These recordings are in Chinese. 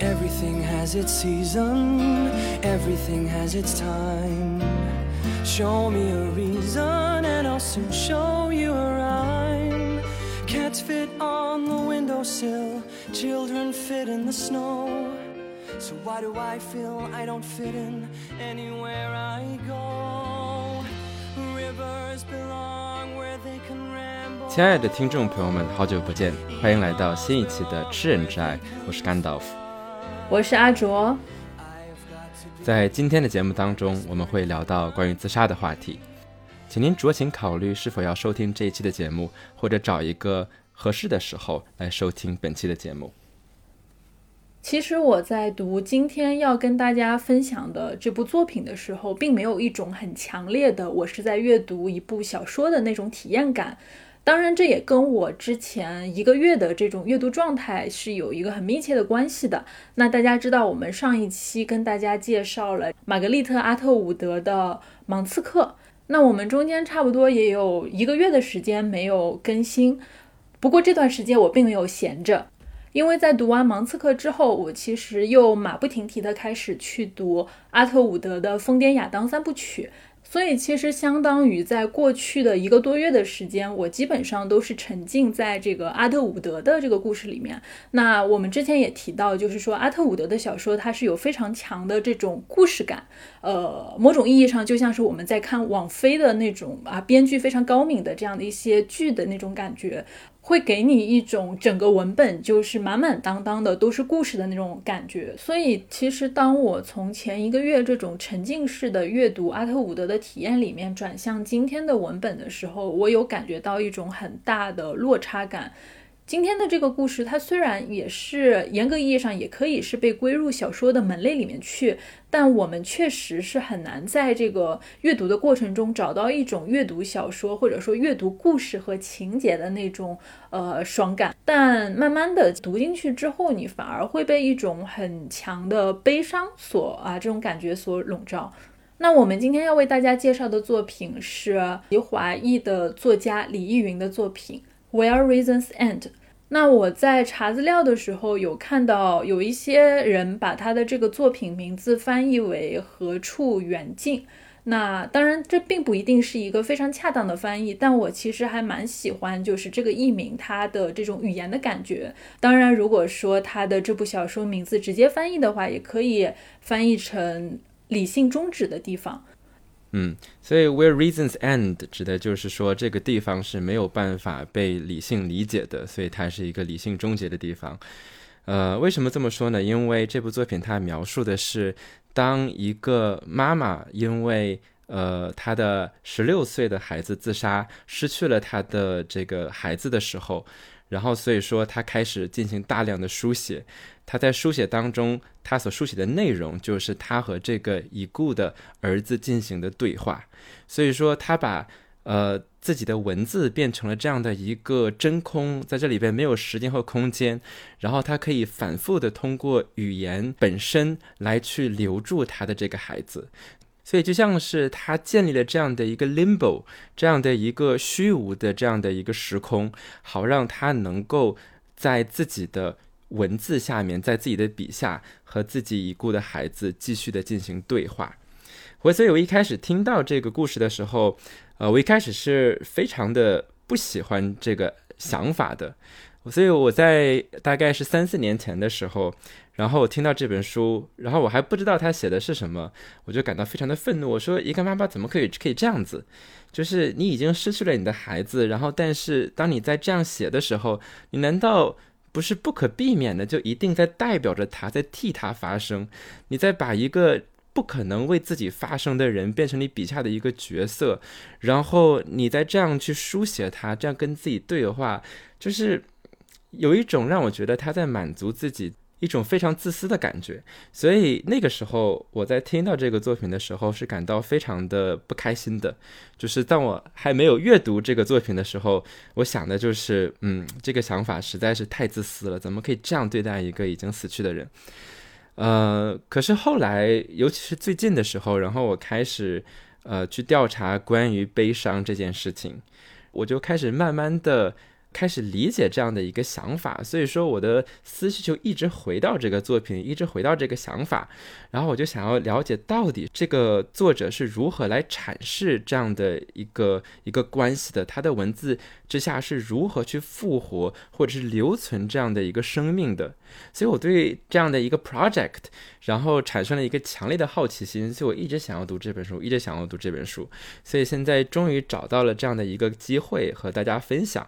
Everything has its season, everything has its time. Show me a reason, and I'll soon show you a rhyme. Cats fit on the windowsill, children fit in the snow. So why do I feel I don't fit in anywhere I go? Rivers belong where they can ramble. 亲爱的听众朋友们，好久不见，欢迎来到新一期的《吃人之爱》，我是甘道夫。 我是阿卓。在今天的节目当中，我们会聊到关于自杀的话题，请您酌情考虑是否要收听这一期的节目，或者找一个合适的时候来收听本期的节目。其实我在读今天要跟大家分享的这部作品的时候，并没有一种很强烈的我是在阅读一部小说的那种体验感。当然，这也跟我之前一个月的这种阅读状态是有一个很密切的关系的。那大家知道，我们上一期跟大家介绍了玛格丽特·阿特伍德的《盲刺客》，那我们中间差不多也有一个月的时间没有更新。不过这段时间我并没有闲着，因为在读完《盲刺客》之后，我其实又马不停蹄地开始去读阿特伍德的《疯癫亚当》三部曲。所以，其实相当于在过去的一个多月的时间，我基本上都是沉浸在这个阿特伍德的这个故事里面。那我们之前也提到，就是说阿特伍德的小说，它是有非常强的这种故事感。呃，某种意义上，就像是我们在看网飞的那种啊，编剧非常高明的这样的一些剧的那种感觉。会给你一种整个文本就是满满当当的都是故事的那种感觉，所以其实当我从前一个月这种沉浸式的阅读阿特伍德的体验里面转向今天的文本的时候，我有感觉到一种很大的落差感。今天的这个故事，它虽然也是严格意义上也可以是被归入小说的门类里面去，但我们确实是很难在这个阅读的过程中找到一种阅读小说或者说阅读故事和情节的那种呃爽感。但慢慢的读进去之后，你反而会被一种很强的悲伤所啊这种感觉所笼罩。那我们今天要为大家介绍的作品是华裔的作家李易云的作品。Where reasons end。那我在查资料的时候有看到有一些人把他的这个作品名字翻译为何处远近。那当然这并不一定是一个非常恰当的翻译，但我其实还蛮喜欢就是这个译名它的这种语言的感觉。当然，如果说他的这部小说名字直接翻译的话，也可以翻译成理性终止的地方。嗯，所以 where reasons end 指的就是说这个地方是没有办法被理性理解的，所以它是一个理性终结的地方。呃，为什么这么说呢？因为这部作品它描述的是当一个妈妈因为呃她的十六岁的孩子自杀，失去了她的这个孩子的时候，然后所以说他开始进行大量的书写。他在书写当中，他所书写的内容就是他和这个已故的儿子进行的对话。所以说，他把呃自己的文字变成了这样的一个真空，在这里边没有时间和空间，然后他可以反复的通过语言本身来去留住他的这个孩子。所以就像是他建立了这样的一个 limbo，这样的一个虚无的这样的一个时空，好让他能够在自己的。文字下面，在自己的笔下和自己已故的孩子继续的进行对话。我所以，我一开始听到这个故事的时候，呃，我一开始是非常的不喜欢这个想法的。所以我在大概是三四年前的时候，然后我听到这本书，然后我还不知道他写的是什么，我就感到非常的愤怒。我说，一个妈妈怎么可以可以这样子？就是你已经失去了你的孩子，然后但是当你在这样写的时候，你难道？不是不可避免的，就一定在代表着他，在替他发声。你在把一个不可能为自己发声的人变成你笔下的一个角色，然后你再这样去书写他，这样跟自己对话，就是有一种让我觉得他在满足自己。一种非常自私的感觉，所以那个时候我在听到这个作品的时候是感到非常的不开心的。就是当我还没有阅读这个作品的时候，我想的就是，嗯，这个想法实在是太自私了，怎么可以这样对待一个已经死去的人？呃，可是后来，尤其是最近的时候，然后我开始呃去调查关于悲伤这件事情，我就开始慢慢的开始理解这样的一个想法，所以说我的思绪就一直回到这个作品，一直回到这个想法，然后我就想要了解到底这个作者是如何来阐释这样的一个一个关系的，他的文字之下是如何去复活或者是留存这样的一个生命的，所以我对这样的一个 project，然后产生了一个强烈的好奇心，所以我一直想要读这本书，一直想要读这本书，所以现在终于找到了这样的一个机会和大家分享。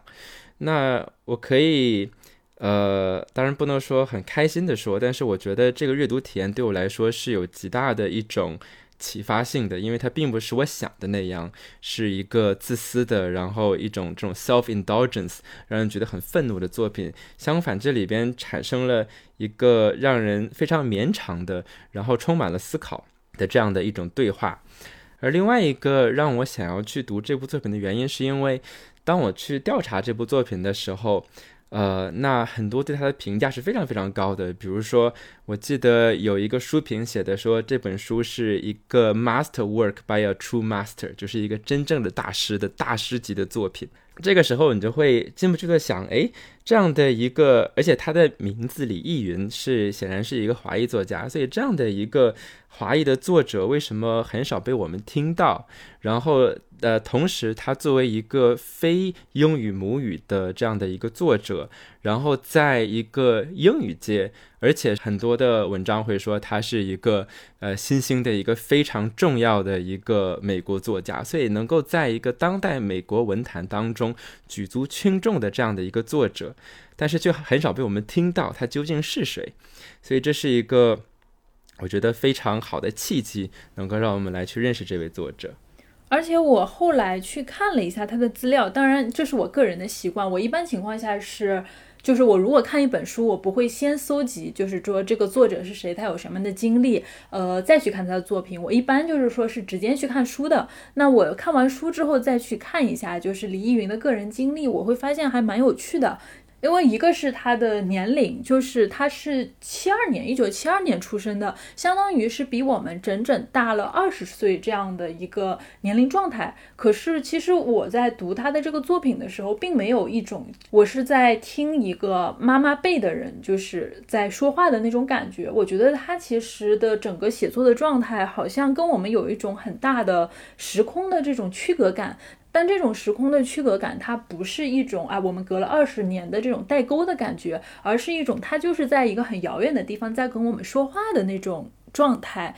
那我可以，呃，当然不能说很开心的说，但是我觉得这个阅读体验对我来说是有极大的一种启发性的，因为它并不是我想的那样，是一个自私的，然后一种这种 self indulgence 让人觉得很愤怒的作品。相反，这里边产生了一个让人非常绵长的，然后充满了思考的这样的一种对话。而另外一个让我想要去读这部作品的原因，是因为。当我去调查这部作品的时候，呃，那很多对他的评价是非常非常高的。比如说，我记得有一个书评写的说，这本书是一个 master work by a true master，就是一个真正的大师的大师级的作品。这个时候，你就会禁不住的想，哎，这样的一个，而且他的名字李易云是显然是一个华裔作家，所以这样的一个华裔的作者为什么很少被我们听到？然后。呃，同时，他作为一个非英语母语的这样的一个作者，然后在一个英语界，而且很多的文章会说他是一个呃新兴的一个非常重要的一个美国作家，所以能够在一个当代美国文坛当中举足轻重的这样的一个作者，但是却很少被我们听到他究竟是谁，所以这是一个我觉得非常好的契机，能够让我们来去认识这位作者。而且我后来去看了一下他的资料，当然这是我个人的习惯。我一般情况下是，就是我如果看一本书，我不会先搜集，就是说这个作者是谁，他有什么的经历，呃，再去看他的作品。我一般就是说是直接去看书的。那我看完书之后再去看一下，就是李易云的个人经历，我会发现还蛮有趣的。因为一个是他的年龄，就是他是七二年，一九七二年出生的，相当于是比我们整整大了二十岁这样的一个年龄状态。可是其实我在读他的这个作品的时候，并没有一种我是在听一个妈妈辈的人就是在说话的那种感觉。我觉得他其实的整个写作的状态，好像跟我们有一种很大的时空的这种区隔感。但这种时空的区隔感，它不是一种啊，我们隔了二十年的这种代沟的感觉，而是一种它就是在一个很遥远的地方在跟我们说话的那种状态。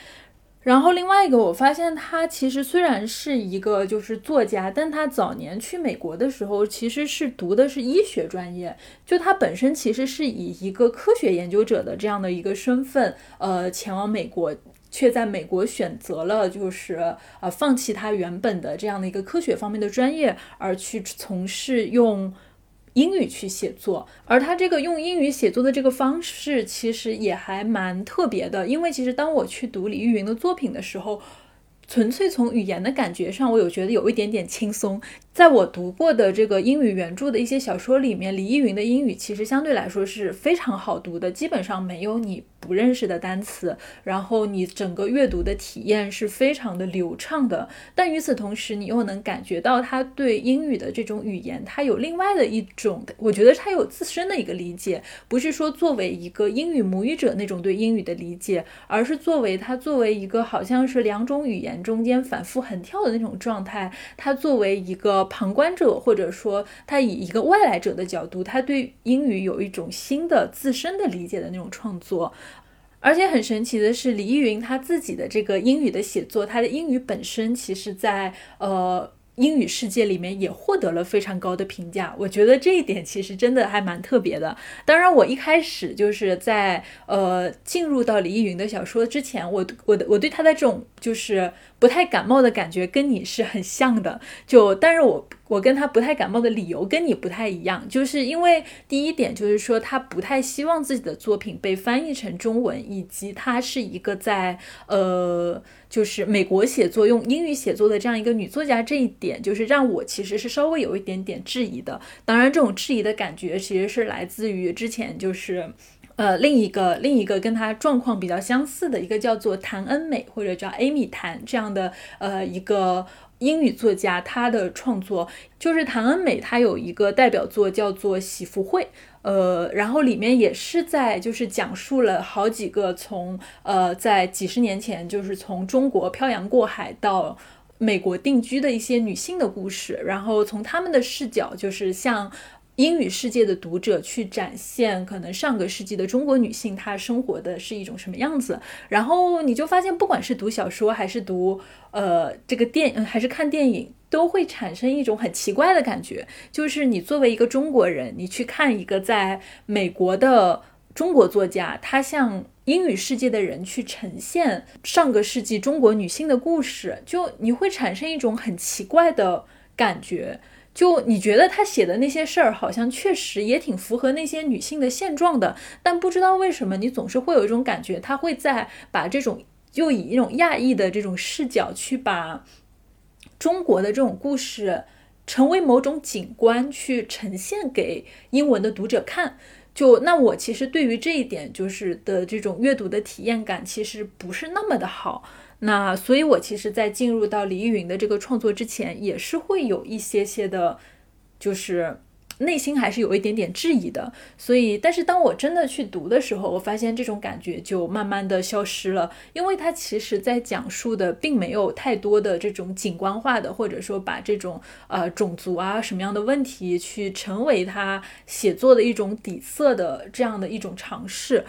然后另外一个，我发现他其实虽然是一个就是作家，但他早年去美国的时候其实是读的是医学专业，就他本身其实是以一个科学研究者的这样的一个身份，呃，前往美国。却在美国选择了，就是呃，放弃他原本的这样的一个科学方面的专业，而去从事用英语去写作。而他这个用英语写作的这个方式，其实也还蛮特别的。因为其实当我去读李玉云的作品的时候，纯粹从语言的感觉上，我有觉得有一点点轻松。在我读过的这个英语原著的一些小说里面，李易云的英语其实相对来说是非常好读的，基本上没有你不认识的单词，然后你整个阅读的体验是非常的流畅的。但与此同时，你又能感觉到他对英语的这种语言，他有另外的一种，我觉得他有自身的一个理解，不是说作为一个英语母语者那种对英语的理解，而是作为他作为一个好像是两种语言中间反复横跳的那种状态，他作为一个。旁观者，或者说他以一个外来者的角度，他对英语有一种新的自身的理解的那种创作，而且很神奇的是，李易云他自己的这个英语的写作，他的英语本身，其实在呃。英语世界里面也获得了非常高的评价，我觉得这一点其实真的还蛮特别的。当然，我一开始就是在呃进入到李易云的小说之前，我我的我对他的这种就是不太感冒的感觉跟你是很像的。就但是我我跟他不太感冒的理由跟你不太一样，就是因为第一点就是说他不太希望自己的作品被翻译成中文，以及他是一个在呃。就是美国写作用英语写作的这样一个女作家，这一点就是让我其实是稍微有一点点质疑的。当然，这种质疑的感觉其实是来自于之前就是。呃，另一个另一个跟他状况比较相似的一个叫做谭恩美或者叫 Amy 谭这样的呃一个英语作家，他的创作就是谭恩美，他有一个代表作叫做《喜福会》，呃，然后里面也是在就是讲述了好几个从呃在几十年前就是从中国漂洋过海到美国定居的一些女性的故事，然后从他们的视角就是像。英语世界的读者去展现可能上个世纪的中国女性她生活的是一种什么样子，然后你就发现，不管是读小说还是读呃这个电还是看电影，都会产生一种很奇怪的感觉，就是你作为一个中国人，你去看一个在美国的中国作家，他向英语世界的人去呈现上个世纪中国女性的故事，就你会产生一种很奇怪的感觉。就你觉得他写的那些事儿，好像确实也挺符合那些女性的现状的，但不知道为什么，你总是会有一种感觉，他会在把这种就以一种亚裔的这种视角去把中国的这种故事成为某种景观去呈现给英文的读者看。就那我其实对于这一点就是的这种阅读的体验感，其实不是那么的好。那所以，我其实，在进入到李玉云的这个创作之前，也是会有一些些的，就是内心还是有一点点质疑的。所以，但是当我真的去读的时候，我发现这种感觉就慢慢的消失了，因为它其实在讲述的并没有太多的这种景观化的，或者说把这种呃种族啊什么样的问题去成为他写作的一种底色的这样的一种尝试。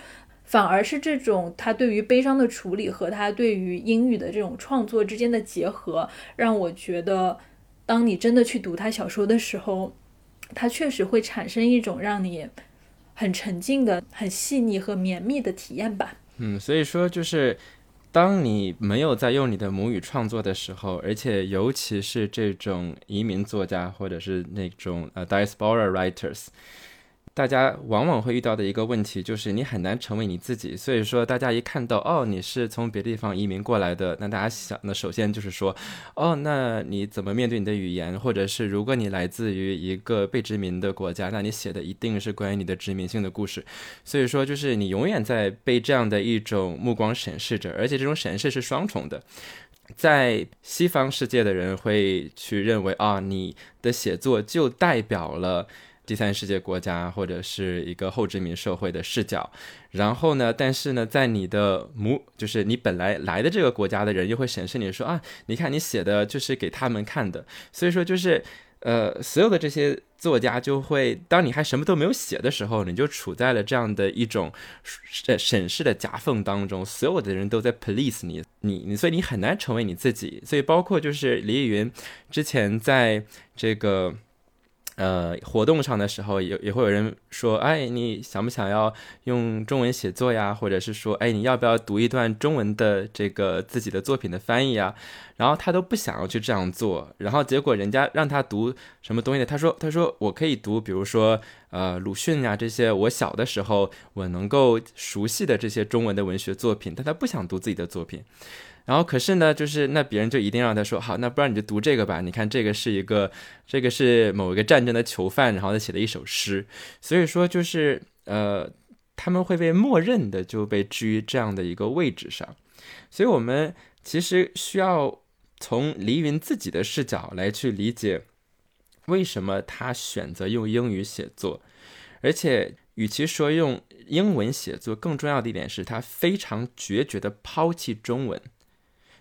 反而是这种他对于悲伤的处理和他对于英语的这种创作之间的结合，让我觉得，当你真的去读他小说的时候，他确实会产生一种让你很沉静的、很细腻和绵密的体验吧。嗯，所以说就是当你没有在用你的母语创作的时候，而且尤其是这种移民作家或者是那种呃 diaspora writers。大家往往会遇到的一个问题就是你很难成为你自己，所以说大家一看到哦你是从别的地方移民过来的，那大家想那首先就是说，哦那你怎么面对你的语言，或者是如果你来自于一个被殖民的国家，那你写的一定是关于你的殖民性的故事，所以说就是你永远在被这样的一种目光审视着，而且这种审视是双重的，在西方世界的人会去认为啊你的写作就代表了。第三世界国家或者是一个后殖民社会的视角，然后呢，但是呢，在你的母，就是你本来来的这个国家的人，又会审视你说啊，你看你写的就是给他们看的，所以说就是，呃，所有的这些作家就会，当你还什么都没有写的时候，你就处在了这样的一种审视的夹缝当中，所有的人都在 police 你，你你，所以你很难成为你自己，所以包括就是李易云之前在这个。呃，活动上的时候也也会有人说，哎，你想不想要用中文写作呀？或者是说，哎，你要不要读一段中文的这个自己的作品的翻译啊？然后他都不想要去这样做，然后结果人家让他读什么东西呢？他说，他说我可以读，比如说呃鲁迅呀这些我小的时候我能够熟悉的这些中文的文学作品，但他不想读自己的作品。然后可是呢，就是那别人就一定让他说好，那不然你就读这个吧。你看这个是一个，这个是某一个战争的囚犯，然后他写的一首诗。所以说就是呃，他们会被默认的就被置于这样的一个位置上。所以我们其实需要从黎云自己的视角来去理解，为什么他选择用英语写作，而且与其说用英文写作，更重要的一点是他非常决绝的抛弃中文。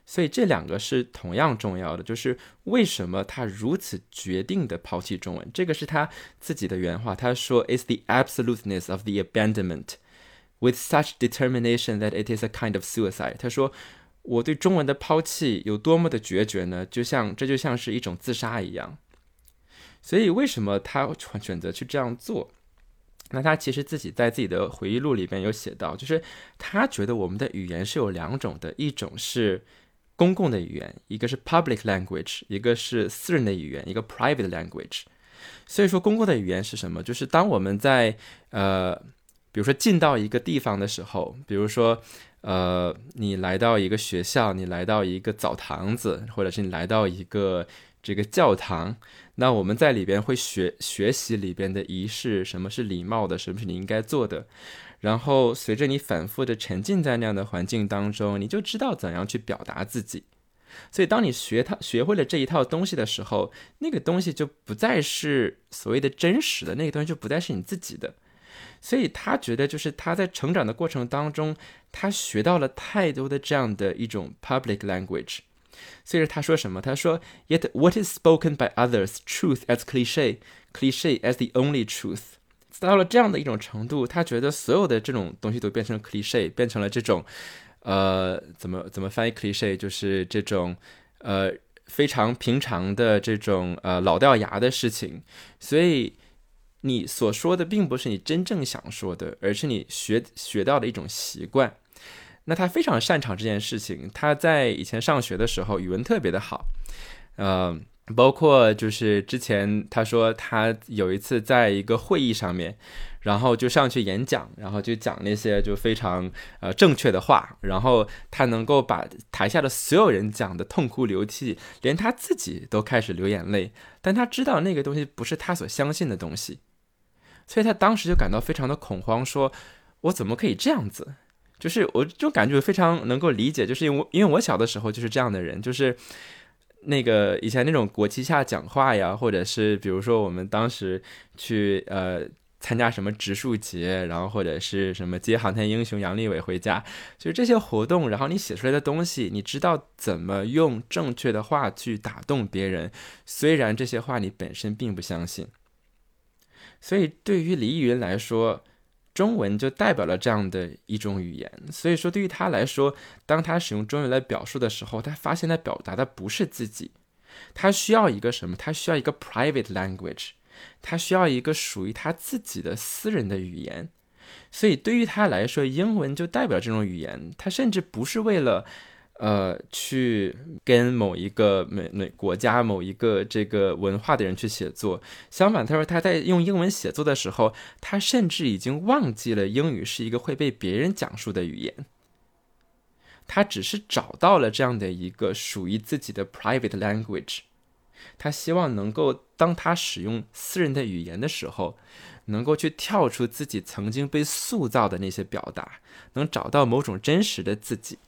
所以这两个是同样重要的，就是为什么他如此决定的抛弃中文？这个是他自己的原话，他说：“It's the absoluteness of the abandonment with such determination that it is a kind of suicide。”他说：“我对中文的抛弃有多么的决绝呢？就像这就像是一种自杀一样。”所以为什么他选择去这样做？那他其实自己在自己的回忆录里边有写到，就是他觉得我们的语言是有两种的，一种是。公共的语言，一个是 public language，一个是私人的语言，一个 private language。所以说，公共的语言是什么？就是当我们在呃，比如说进到一个地方的时候，比如说呃，你来到一个学校，你来到一个澡堂子，或者是你来到一个这个教堂，那我们在里边会学学习里边的仪式，什么是礼貌的，什么是你应该做的。然后随着你反复的沉浸在那样的环境当中，你就知道怎样去表达自己。所以，当你学他学会了这一套东西的时候，那个东西就不再是所谓的真实的，那个东西就不再是你自己的。所以他觉得，就是他在成长的过程当中，他学到了太多的这样的一种 public language。所以他说什么？他说：“Yet what is spoken by others, truth as cliche, cliche as the only truth。”到了这样的一种程度，他觉得所有的这种东西都变成 cliche，变成了这种。呃，怎么怎么翻译 cliche 就是这种呃非常平常的这种呃老掉牙的事情，所以你所说的并不是你真正想说的，而是你学学到的一种习惯。那他非常擅长这件事情，他在以前上学的时候语文特别的好，呃，包括就是之前他说他有一次在一个会议上面。然后就上去演讲，然后就讲那些就非常呃正确的话，然后他能够把台下的所有人讲的痛哭流涕，连他自己都开始流眼泪。但他知道那个东西不是他所相信的东西，所以他当时就感到非常的恐慌，说：“我怎么可以这样子？”就是我就感觉非常能够理解，就是因为因为我小的时候就是这样的人，就是那个以前那种国旗下讲话呀，或者是比如说我们当时去呃。参加什么植树节，然后或者是什么接航天英雄杨利伟回家，就是这些活动。然后你写出来的东西，你知道怎么用正确的话去打动别人，虽然这些话你本身并不相信。所以对于李易云来说，中文就代表了这样的一种语言。所以说对于他来说，当他使用中文来表述的时候，他发现他表达的不是自己，他需要一个什么？他需要一个 private language。他需要一个属于他自己的私人的语言，所以对于他来说，英文就代表这种语言。他甚至不是为了，呃，去跟某一个美美国家某一个这个文化的人去写作。相反，他说他在用英文写作的时候，他甚至已经忘记了英语是一个会被别人讲述的语言。他只是找到了这样的一个属于自己的 private language。他希望能够，当他使用私人的语言的时候，能够去跳出自己曾经被塑造的那些表达，能找到某种真实的自己。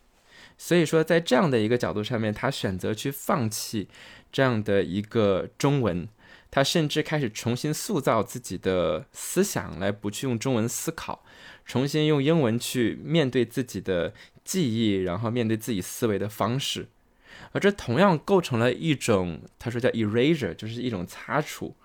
所以说，在这样的一个角度上面，他选择去放弃这样的一个中文，他甚至开始重新塑造自己的思想，来不去用中文思考，重新用英文去面对自己的记忆，然后面对自己思维的方式。而这同样构成了一种，他说叫 erasure，就是一种擦除，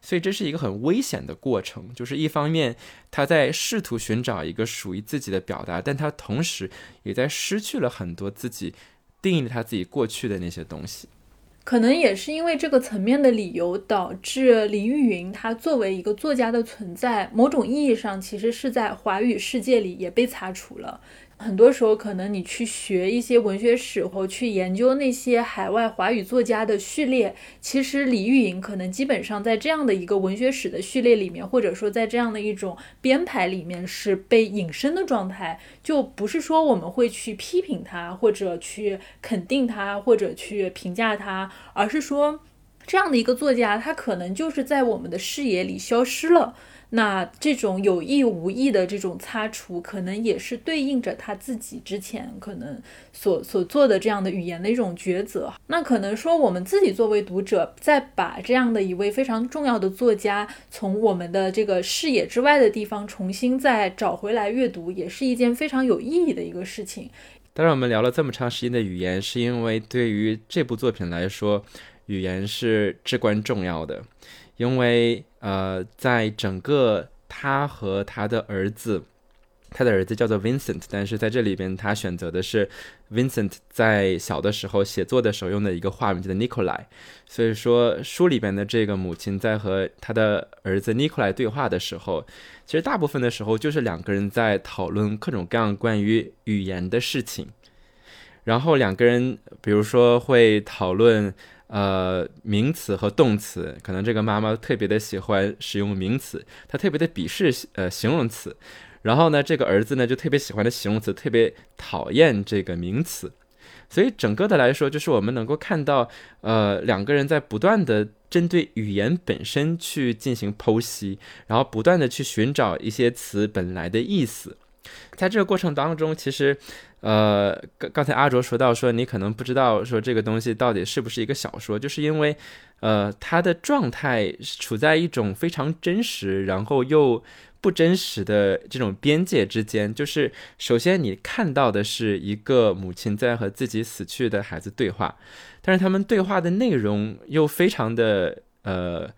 所以这是一个很危险的过程。就是一方面他在试图寻找一个属于自己的表达，但他同时也在失去了很多自己定义了他自己过去的那些东西。可能也是因为这个层面的理由，导致李玉云他作为一个作家的存在，某种意义上其实是在华语世界里也被擦除了。很多时候，可能你去学一些文学史或去研究那些海外华语作家的序列，其实李玉莹可能基本上在这样的一个文学史的序列里面，或者说在这样的一种编排里面是被隐身的状态，就不是说我们会去批评他，或者去肯定他，或者去评价他，而是说这样的一个作家，他可能就是在我们的视野里消失了。那这种有意无意的这种擦除，可能也是对应着他自己之前可能所所做的这样的语言的一种抉择。那可能说，我们自己作为读者，在把这样的一位非常重要的作家从我们的这个视野之外的地方重新再找回来阅读，也是一件非常有意义的一个事情。当然，我们聊了这么长时间的语言，是因为对于这部作品来说，语言是至关重要的。因为呃，在整个他和他的儿子，他的儿子叫做 Vincent，但是在这里边他选择的是 Vincent 在小的时候写作的时候用的一个化名叫 Nikolai，所以说书里边的这个母亲在和他的儿子 Nikolai 对话的时候，其实大部分的时候就是两个人在讨论各种各样关于语言的事情，然后两个人比如说会讨论。呃，名词和动词，可能这个妈妈特别的喜欢使用名词，她特别的鄙视呃形容词，然后呢，这个儿子呢就特别喜欢的形容词，特别讨厌这个名词，所以整个的来说，就是我们能够看到，呃，两个人在不断的针对语言本身去进行剖析，然后不断的去寻找一些词本来的意思。在这个过程当中，其实，呃，刚刚才阿卓说到说，你可能不知道说这个东西到底是不是一个小说，就是因为，呃，它的状态处在一种非常真实，然后又。不真实的这种边界之间，就是首先你看到的是一个母亲在和自己死去的孩子对话，但是他们对话的内容又非常的呃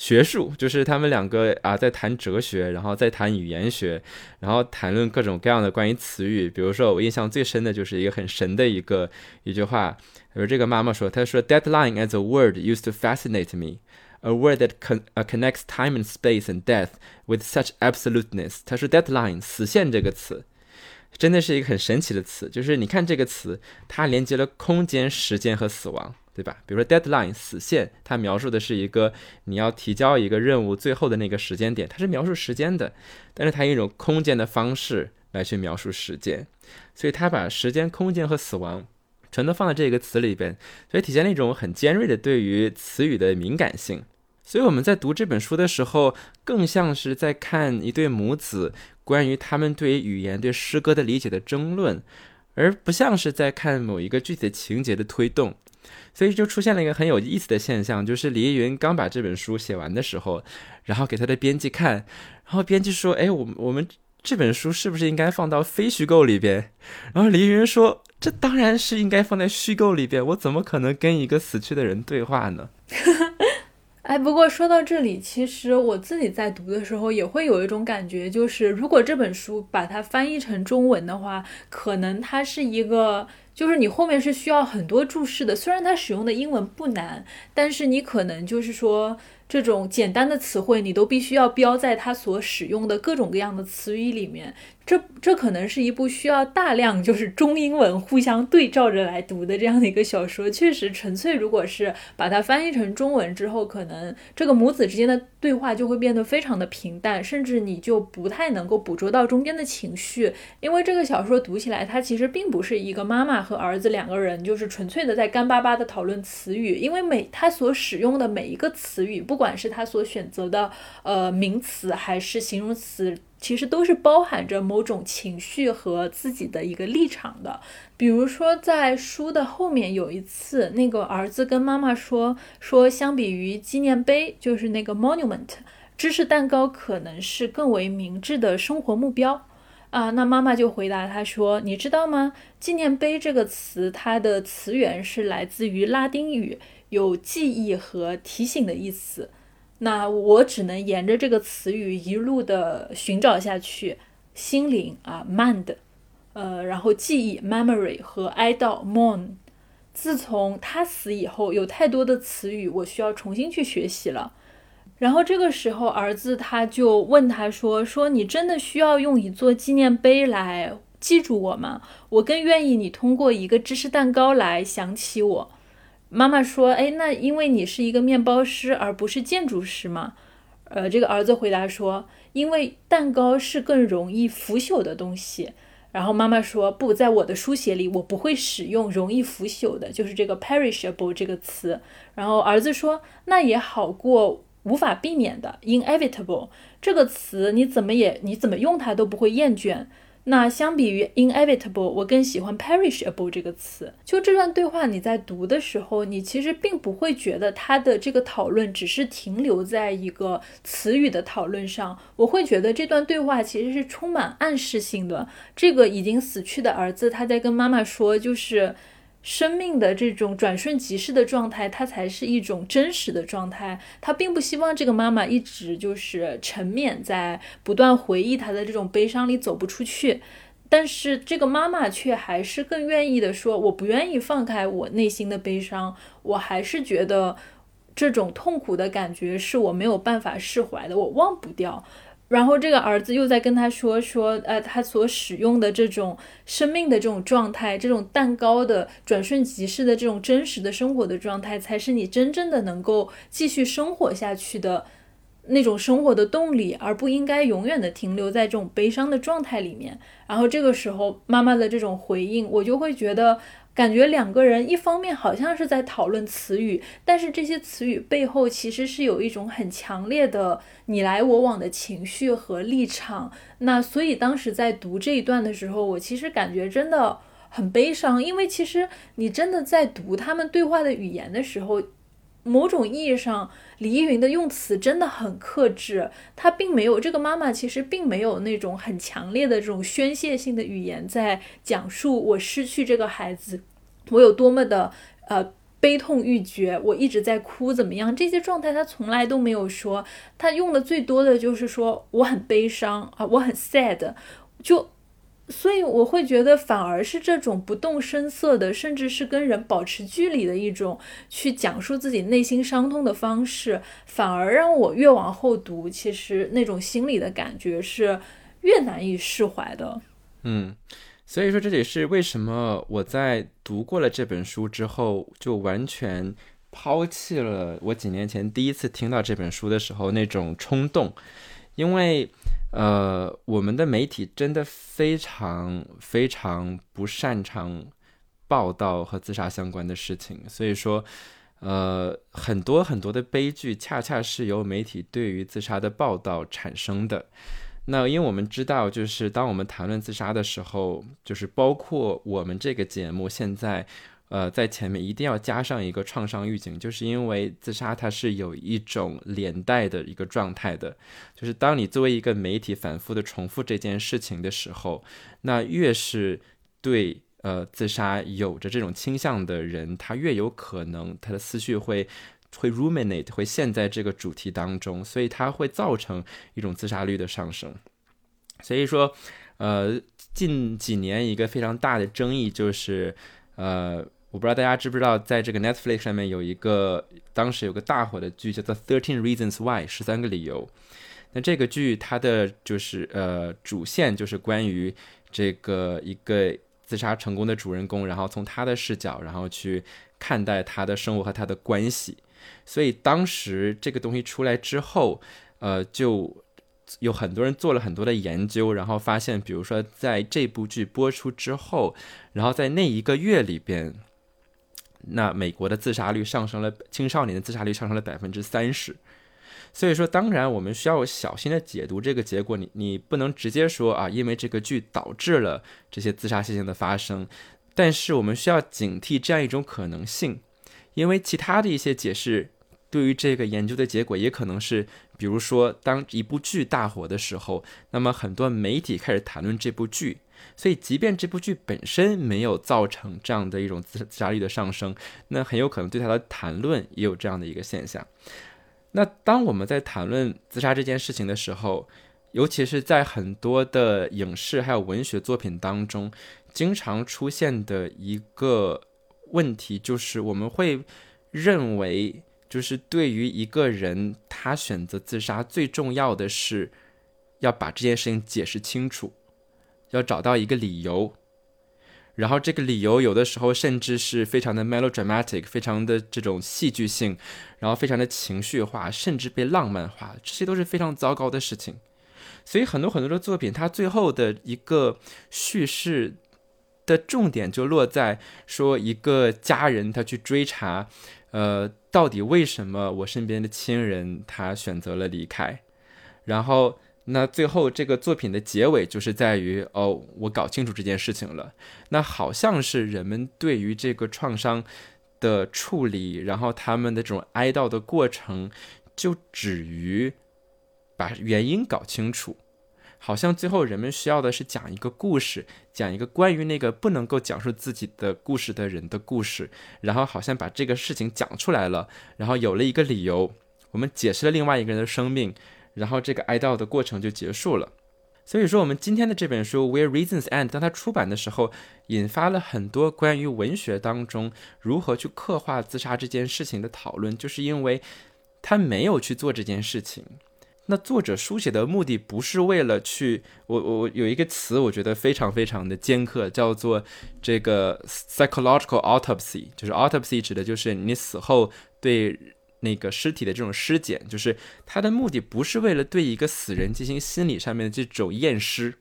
学术，就是他们两个啊在谈哲学，然后在谈语言学，然后谈论各种各样的关于词语。比如说我印象最深的就是一个很神的一个一句话，比如这个妈妈说，她说 “deadline as a word used to fascinate me”。A word that con connects time and space and death with such absoluteness。他说，deadline 死线这个词，真的是一个很神奇的词。就是你看这个词，它连接了空间、时间和死亡，对吧？比如说 deadline 死线，它描述的是一个你要提交一个任务最后的那个时间点，它是描述时间的，但是它用一种空间的方式来去描述时间，所以它把时间、空间和死亡。全都放在这个词里边，所以体现了一种很尖锐的对于词语的敏感性。所以我们在读这本书的时候，更像是在看一对母子关于他们对于语言、对诗歌的理解的争论，而不像是在看某一个具体的情节的推动。所以就出现了一个很有意思的现象，就是李云刚把这本书写完的时候，然后给他的编辑看，然后编辑说：“哎，我我们这本书是不是应该放到非虚构里边？”然后李云说。这当然是应该放在虚构里边，我怎么可能跟一个死去的人对话呢？哎，不过说到这里，其实我自己在读的时候也会有一种感觉，就是如果这本书把它翻译成中文的话，可能它是一个，就是你后面是需要很多注释的。虽然它使用的英文不难，但是你可能就是说。这种简单的词汇，你都必须要标在它所使用的各种各样的词语里面。这这可能是一部需要大量就是中英文互相对照着来读的这样的一个小说。确实，纯粹如果是把它翻译成中文之后，可能这个母子之间的对话就会变得非常的平淡，甚至你就不太能够捕捉到中间的情绪。因为这个小说读起来，它其实并不是一个妈妈和儿子两个人就是纯粹的在干巴巴的讨论词语，因为每他所使用的每一个词语不。管是他所选择的呃名词还是形容词，其实都是包含着某种情绪和自己的一个立场的。比如说，在书的后面有一次，那个儿子跟妈妈说说，相比于纪念碑，就是那个 monument，芝士蛋糕可能是更为明智的生活目标啊。那妈妈就回答他说：“你知道吗？纪念碑这个词，它的词源是来自于拉丁语。”有记忆和提醒的意思，那我只能沿着这个词语一路的寻找下去。心灵啊，mind，呃，然后记忆，memory 和哀悼，mourn。自从他死以后，有太多的词语我需要重新去学习了。然后这个时候，儿子他就问他说：“说你真的需要用一座纪念碑来记住我吗？我更愿意你通过一个芝士蛋糕来想起我。”妈妈说：“哎，那因为你是一个面包师，而不是建筑师嘛。”呃，这个儿子回答说：“因为蛋糕是更容易腐朽的东西。”然后妈妈说：“不在我的书写里，我不会使用‘容易腐朽’的，就是这个 ‘perishable’ 这个词。”然后儿子说：“那也好过无法避免的 ‘inevitable’ 这个词，你怎么也你怎么用它都不会厌倦。”那相比于 inevitable，我更喜欢 perishable 这个词。就这段对话，你在读的时候，你其实并不会觉得他的这个讨论只是停留在一个词语的讨论上。我会觉得这段对话其实是充满暗示性的。这个已经死去的儿子，他在跟妈妈说，就是。生命的这种转瞬即逝的状态，它才是一种真实的状态。他并不希望这个妈妈一直就是沉湎在不断回忆她的这种悲伤里走不出去，但是这个妈妈却还是更愿意的说：“我不愿意放开我内心的悲伤，我还是觉得这种痛苦的感觉是我没有办法释怀的，我忘不掉。”然后这个儿子又在跟他说说，呃，他所使用的这种生命的这种状态，这种蛋糕的转瞬即逝的这种真实的生活的状态，才是你真正的能够继续生活下去的那种生活的动力，而不应该永远的停留在这种悲伤的状态里面。然后这个时候妈妈的这种回应，我就会觉得。感觉两个人一方面好像是在讨论词语，但是这些词语背后其实是有一种很强烈的你来我往的情绪和立场。那所以当时在读这一段的时候，我其实感觉真的很悲伤，因为其实你真的在读他们对话的语言的时候。某种意义上，李依云的用词真的很克制，她并没有这个妈妈其实并没有那种很强烈的这种宣泄性的语言在讲述我失去这个孩子，我有多么的呃悲痛欲绝，我一直在哭怎么样？这些状态他从来都没有说，他用的最多的就是说我很悲伤啊，我很 sad，就。所以我会觉得，反而是这种不动声色的，甚至是跟人保持距离的一种去讲述自己内心伤痛的方式，反而让我越往后读，其实那种心理的感觉是越难以释怀的。嗯，所以说这也是为什么我在读过了这本书之后，就完全抛弃了我几年前第一次听到这本书的时候那种冲动，因为。呃，我们的媒体真的非常非常不擅长报道和自杀相关的事情，所以说，呃，很多很多的悲剧恰恰是由媒体对于自杀的报道产生的。那因为我们知道，就是当我们谈论自杀的时候，就是包括我们这个节目现在。呃，在前面一定要加上一个创伤预警，就是因为自杀它是有一种连带的一个状态的，就是当你作为一个媒体反复的重复这件事情的时候，那越是对呃自杀有着这种倾向的人，他越有可能他的思绪会会 ruminate 会陷在这个主题当中，所以它会造成一种自杀率的上升。所以说，呃，近几年一个非常大的争议就是呃。我不知道大家知不知道，在这个 Netflix 上面有一个当时有个大火的剧叫做《Thirteen Reasons Why》十三个理由。那这个剧它的就是呃主线就是关于这个一个自杀成功的主人公，然后从他的视角，然后去看待他的生活和他的关系。所以当时这个东西出来之后，呃，就有很多人做了很多的研究，然后发现，比如说在这部剧播出之后，然后在那一个月里边。那美国的自杀率上升了，青少年的自杀率上升了百分之三十。所以说，当然我们需要小心的解读这个结果。你你不能直接说啊，因为这个剧导致了这些自杀现象的发生。但是我们需要警惕这样一种可能性，因为其他的一些解释对于这个研究的结果也可能是，比如说当一部剧大火的时候，那么很多媒体开始谈论这部剧。所以，即便这部剧本身没有造成这样的一种自自杀率的上升，那很有可能对它的谈论也有这样的一个现象。那当我们在谈论自杀这件事情的时候，尤其是在很多的影视还有文学作品当中，经常出现的一个问题就是，我们会认为，就是对于一个人他选择自杀，最重要的是要把这件事情解释清楚。要找到一个理由，然后这个理由有的时候甚至是非常的 melodramatic，非常的这种戏剧性，然后非常的情绪化，甚至被浪漫化，这些都是非常糟糕的事情。所以很多很多的作品，它最后的一个叙事的重点就落在说一个家人他去追查，呃，到底为什么我身边的亲人他选择了离开，然后。那最后这个作品的结尾就是在于哦，我搞清楚这件事情了。那好像是人们对于这个创伤的处理，然后他们的这种哀悼的过程，就止于把原因搞清楚。好像最后人们需要的是讲一个故事，讲一个关于那个不能够讲述自己的故事的人的故事，然后好像把这个事情讲出来了，然后有了一个理由，我们解释了另外一个人的生命。然后这个哀悼的过程就结束了，所以说我们今天的这本书《Where Reasons End》，当它出版的时候，引发了很多关于文学当中如何去刻画自杀这件事情的讨论，就是因为他没有去做这件事情。那作者书写的目的不是为了去，我我有一个词，我觉得非常非常的尖刻，叫做这个 psychological autopsy，就是 autopsy 指的就是你死后对。那个尸体的这种尸检，就是它的目的不是为了对一个死人进行心理上面的这种验尸，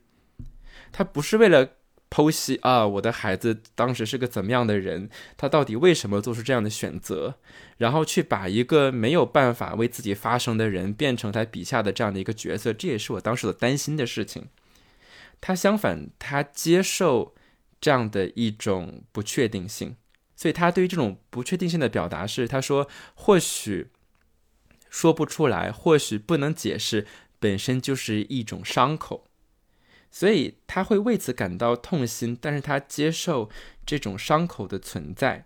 它不是为了剖析啊，我的孩子当时是个怎么样的人，他到底为什么做出这样的选择，然后去把一个没有办法为自己发声的人变成他笔下的这样的一个角色，这也是我当时的担心的事情。他相反，他接受这样的一种不确定性，所以他对于这种不确定性的表达是，他说或许说不出来，或许不能解释，本身就是一种伤口。所以他会为此感到痛心，但是他接受这种伤口的存在。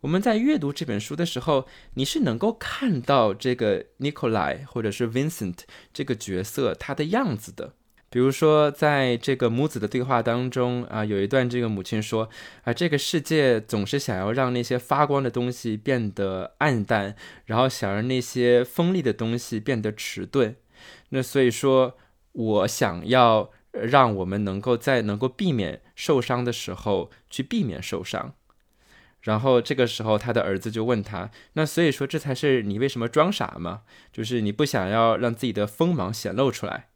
我们在阅读这本书的时候，你是能够看到这个 Nikolai 或者是 Vincent 这个角色他的样子的。比如说，在这个母子的对话当中啊，有一段这个母亲说啊，这个世界总是想要让那些发光的东西变得暗淡，然后想让那些锋利的东西变得迟钝。那所以说，我想要。让我们能够在能够避免受伤的时候去避免受伤，然后这个时候他的儿子就问他：“那所以说这才是你为什么装傻吗？就是你不想要让自己的锋芒显露出来。”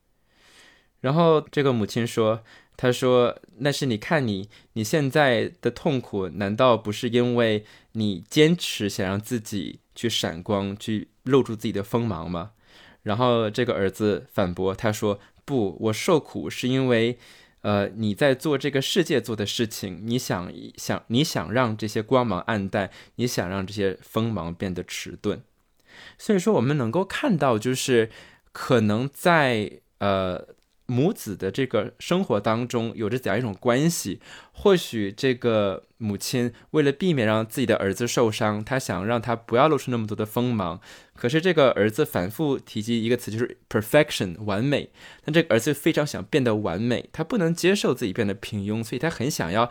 然后这个母亲说：“他说那是你看你你现在的痛苦，难道不是因为你坚持想让自己去闪光，去露出自己的锋芒吗？”然后这个儿子反驳他说。不，我受苦是因为，呃，你在做这个世界做的事情，你想想，你想让这些光芒暗淡，你想让这些锋芒变得迟钝，所以说我们能够看到，就是可能在呃。母子的这个生活当中有着怎样一种关系？或许这个母亲为了避免让自己的儿子受伤，她想让他不要露出那么多的锋芒。可是这个儿子反复提及一个词，就是 perfection 完美。但这个儿子非常想变得完美，他不能接受自己变得平庸，所以他很想要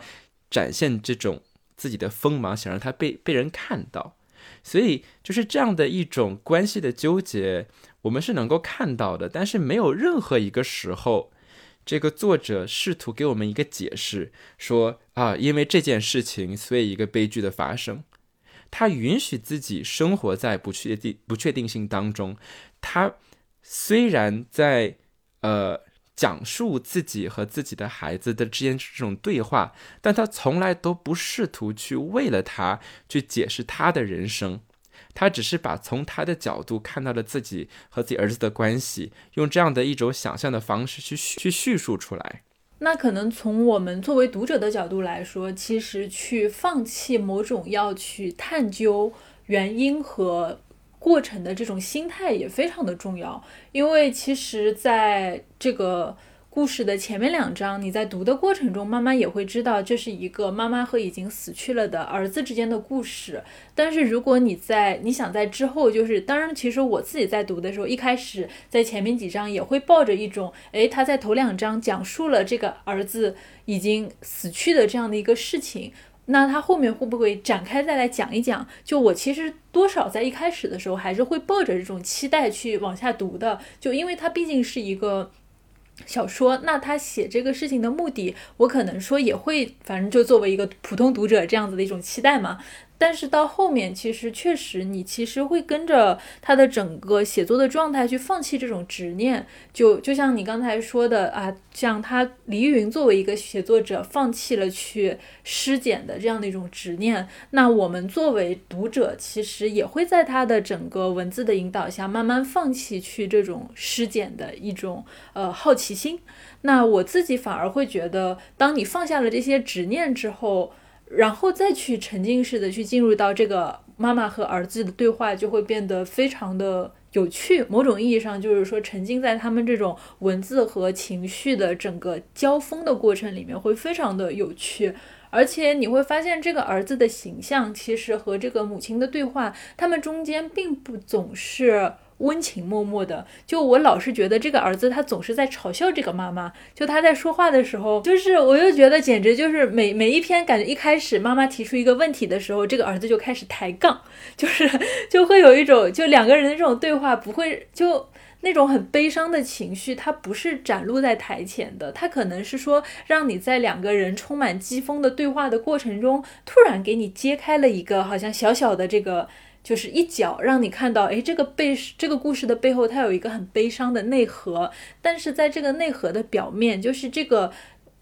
展现这种自己的锋芒，想让他被被人看到。所以就是这样的一种关系的纠结。我们是能够看到的，但是没有任何一个时候，这个作者试图给我们一个解释，说啊，因为这件事情，所以一个悲剧的发生。他允许自己生活在不确定不确定性当中。他虽然在呃讲述自己和自己的孩子的之间这种对话，但他从来都不试图去为了他去解释他的人生。他只是把从他的角度看到了自己和自己儿子的关系，用这样的一种想象的方式去去叙述出来。那可能从我们作为读者的角度来说，其实去放弃某种要去探究原因和过程的这种心态也非常的重要，因为其实在这个。故事的前面两章，你在读的过程中，妈妈也会知道这是一个妈妈和已经死去了的儿子之间的故事。但是如果你在你想在之后，就是当然，其实我自己在读的时候，一开始在前面几章也会抱着一种，诶，他在头两章讲述了这个儿子已经死去的这样的一个事情，那他后面会不会展开再来讲一讲？就我其实多少在一开始的时候还是会抱着这种期待去往下读的，就因为它毕竟是一个。小说，那他写这个事情的目的，我可能说也会，反正就作为一个普通读者这样子的一种期待嘛。但是到后面，其实确实，你其实会跟着他的整个写作的状态去放弃这种执念，就就像你刚才说的啊，像他李云作为一个写作者，放弃了去尸检的这样的一种执念，那我们作为读者，其实也会在他的整个文字的引导下，慢慢放弃去这种尸检的一种呃好奇心。那我自己反而会觉得，当你放下了这些执念之后。然后再去沉浸式的去进入到这个妈妈和儿子的对话，就会变得非常的有趣。某种意义上，就是说沉浸在他们这种文字和情绪的整个交锋的过程里面，会非常的有趣。而且你会发现，这个儿子的形象其实和这个母亲的对话，他们中间并不总是。温情脉脉的，就我老是觉得这个儿子他总是在嘲笑这个妈妈，就他在说话的时候，就是我又觉得简直就是每每一篇感觉一开始妈妈提出一个问题的时候，这个儿子就开始抬杠，就是就会有一种就两个人的这种对话不会就那种很悲伤的情绪，它不是展露在台前的，它可能是说让你在两个人充满激风的对话的过程中，突然给你揭开了一个好像小小的这个。就是一脚让你看到，哎，这个背这个故事的背后，它有一个很悲伤的内核。但是在这个内核的表面，就是这个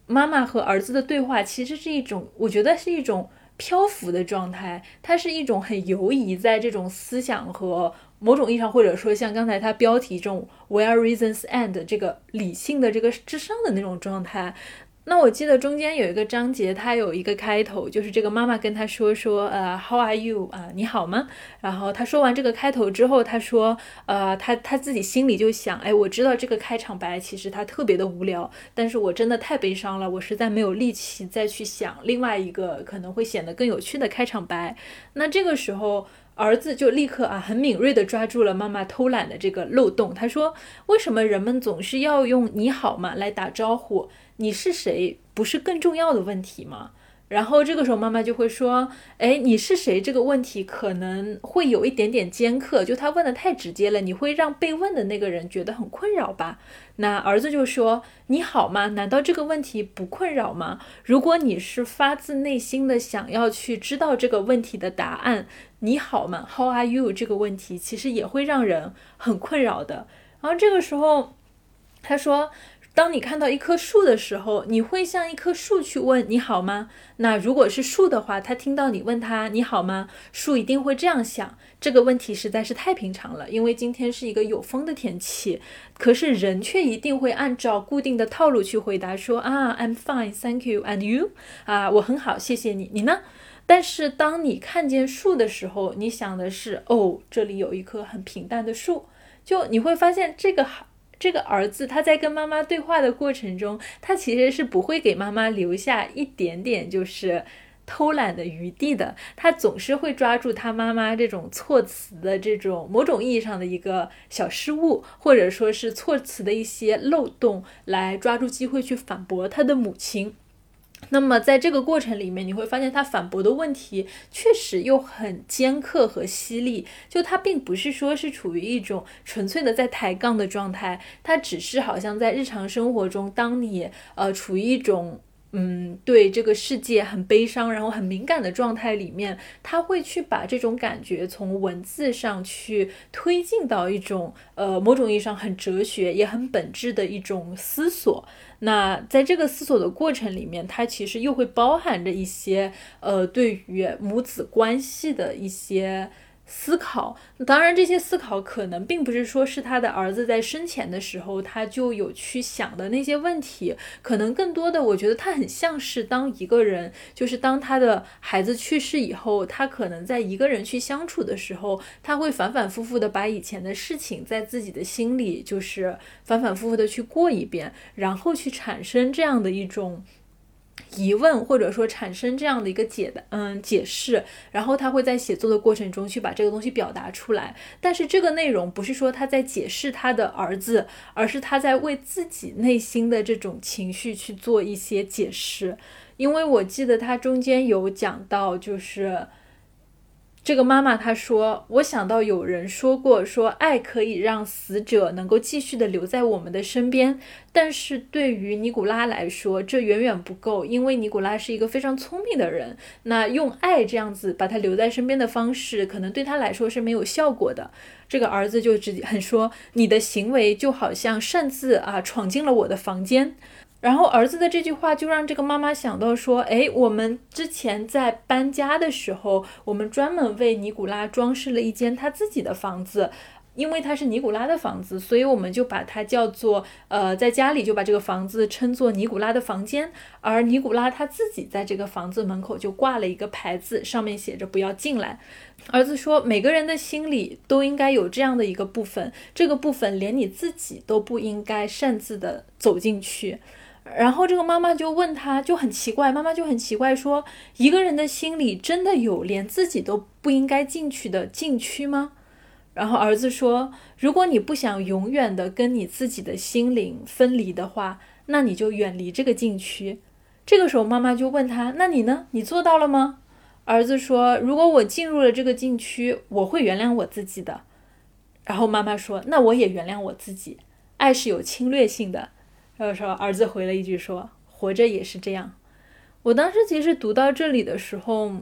妈妈和儿子的对话其实是一种，我觉得是一种漂浮的状态，它是一种很游移在这种思想和某种意义上，或者说像刚才它标题这种 where reasons end 这个理性的这个智商的那种状态。那我记得中间有一个章节，它有一个开头，就是这个妈妈跟他说说，呃，How are you？啊，你好吗？然后他说完这个开头之后，他说，呃，他他自己心里就想，哎，我知道这个开场白其实他特别的无聊，但是我真的太悲伤了，我实在没有力气再去想另外一个可能会显得更有趣的开场白。那这个时候。儿子就立刻啊，很敏锐地抓住了妈妈偷懒的这个漏洞。他说：“为什么人们总是要用‘你好吗’来打招呼？你是谁不是更重要的问题吗？”然后这个时候妈妈就会说：“哎，你是谁？这个问题可能会有一点点尖刻，就他问的太直接了，你会让被问的那个人觉得很困扰吧？”那儿子就说：“你好吗？难道这个问题不困扰吗？如果你是发自内心的想要去知道这个问题的答案，你好吗？How are you？这个问题其实也会让人很困扰的。”然后这个时候他说。当你看到一棵树的时候，你会像一棵树去问你好吗？那如果是树的话，它听到你问它你好吗？树一定会这样想：这个问题实在是太平常了，因为今天是一个有风的天气。可是人却一定会按照固定的套路去回答说：啊，I'm fine, thank you, and you？啊，我很好，谢谢你。你呢？但是当你看见树的时候，你想的是：哦，这里有一棵很平淡的树。就你会发现这个好。这个儿子他在跟妈妈对话的过程中，他其实是不会给妈妈留下一点点就是偷懒的余地的。他总是会抓住他妈妈这种措辞的这种某种意义上的一个小失误，或者说是措辞的一些漏洞，来抓住机会去反驳他的母亲。那么在这个过程里面，你会发现他反驳的问题确实又很尖刻和犀利。就他并不是说是处于一种纯粹的在抬杠的状态，他只是好像在日常生活中，当你呃处于一种。嗯，对这个世界很悲伤，然后很敏感的状态里面，他会去把这种感觉从文字上去推进到一种呃某种意义上很哲学也很本质的一种思索。那在这个思索的过程里面，它其实又会包含着一些呃对于母子关系的一些。思考，当然这些思考可能并不是说是他的儿子在生前的时候他就有去想的那些问题，可能更多的我觉得他很像是当一个人，就是当他的孩子去世以后，他可能在一个人去相处的时候，他会反反复复的把以前的事情在自己的心里就是反反复复的去过一遍，然后去产生这样的一种。疑问或者说产生这样的一个解的嗯解释，然后他会在写作的过程中去把这个东西表达出来。但是这个内容不是说他在解释他的儿子，而是他在为自己内心的这种情绪去做一些解释。因为我记得他中间有讲到，就是。这个妈妈她说：“我想到有人说过，说爱可以让死者能够继续的留在我们的身边，但是对于尼古拉来说，这远远不够，因为尼古拉是一个非常聪明的人。那用爱这样子把他留在身边的方式，可能对他来说是没有效果的。这个儿子就直接很说：你的行为就好像擅自啊闯进了我的房间。”然后儿子的这句话就让这个妈妈想到说：“哎，我们之前在搬家的时候，我们专门为尼古拉装饰了一间他自己的房子，因为他是尼古拉的房子，所以我们就把它叫做呃，在家里就把这个房子称作尼古拉的房间。而尼古拉他自己在这个房子门口就挂了一个牌子，上面写着‘不要进来’。儿子说，每个人的心里都应该有这样的一个部分，这个部分连你自己都不应该擅自的走进去。”然后这个妈妈就问他，就很奇怪，妈妈就很奇怪，说一个人的心里真的有连自己都不应该进去的禁区吗？然后儿子说，如果你不想永远的跟你自己的心灵分离的话，那你就远离这个禁区。这个时候妈妈就问他，那你呢？你做到了吗？儿子说，如果我进入了这个禁区，我会原谅我自己的。然后妈妈说，那我也原谅我自己。爱是有侵略性的。然后说，儿子回了一句说：“活着也是这样。”我当时其实读到这里的时候，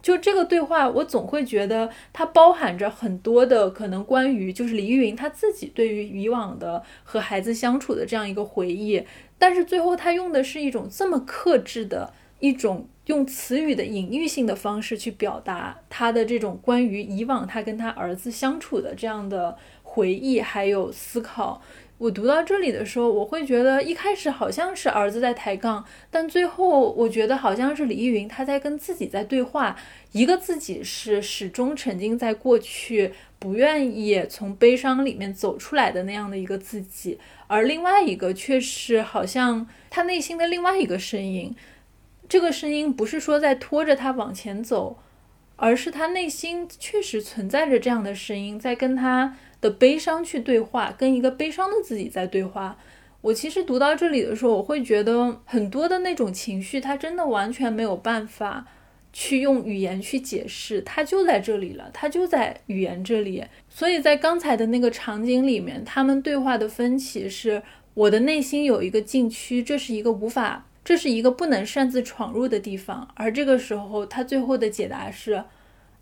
就这个对话，我总会觉得它包含着很多的可能关于就是李玉云他自己对于以往的和孩子相处的这样一个回忆，但是最后他用的是一种这么克制的一种用词语的隐喻性的方式去表达他的这种关于以往他跟他儿子相处的这样的回忆还有思考。我读到这里的时候，我会觉得一开始好像是儿子在抬杠，但最后我觉得好像是李易云他在跟自己在对话。一个自己是始终沉浸在过去，不愿意从悲伤里面走出来的那样的一个自己，而另外一个却是好像他内心的另外一个声音。这个声音不是说在拖着他往前走，而是他内心确实存在着这样的声音，在跟他。的悲伤去对话，跟一个悲伤的自己在对话。我其实读到这里的时候，我会觉得很多的那种情绪，它真的完全没有办法去用语言去解释，它就在这里了，它就在语言这里。所以在刚才的那个场景里面，他们对话的分歧是：我的内心有一个禁区，这是一个无法，这是一个不能擅自闯入的地方。而这个时候，他最后的解答是。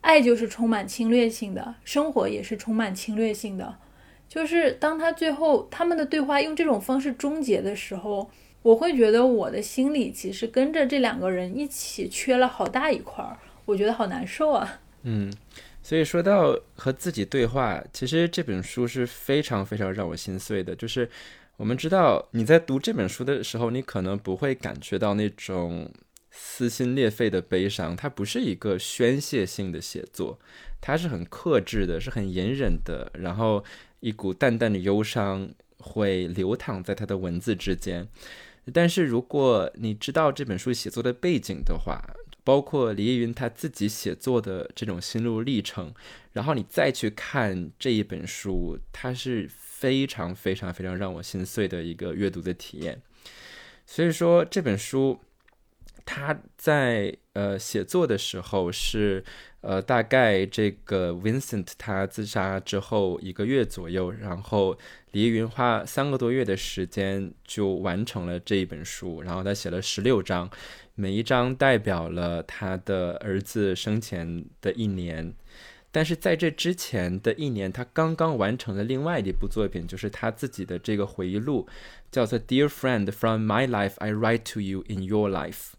爱就是充满侵略性的，生活也是充满侵略性的。就是当他最后他们的对话用这种方式终结的时候，我会觉得我的心里其实跟着这两个人一起缺了好大一块儿，我觉得好难受啊。嗯，所以说到和自己对话，其实这本书是非常非常让我心碎的。就是我们知道你在读这本书的时候，你可能不会感觉到那种。撕心裂肺的悲伤，它不是一个宣泄性的写作，它是很克制的，是很隐忍的。然后一股淡淡的忧伤会流淌在他的文字之间。但是如果你知道这本书写作的背景的话，包括李易云他自己写作的这种心路历程，然后你再去看这一本书，它是非常非常非常让我心碎的一个阅读的体验。所以说这本书。他在呃写作的时候是呃大概这个 Vincent 他自杀之后一个月左右，然后李云花三个多月的时间就完成了这一本书，然后他写了十六章，每一章代表了他的儿子生前的一年，但是在这之前的一年，他刚刚完成了另外一部作品，就是他自己的这个回忆录，叫做 Dear Friend from My Life I Write to You in Your Life。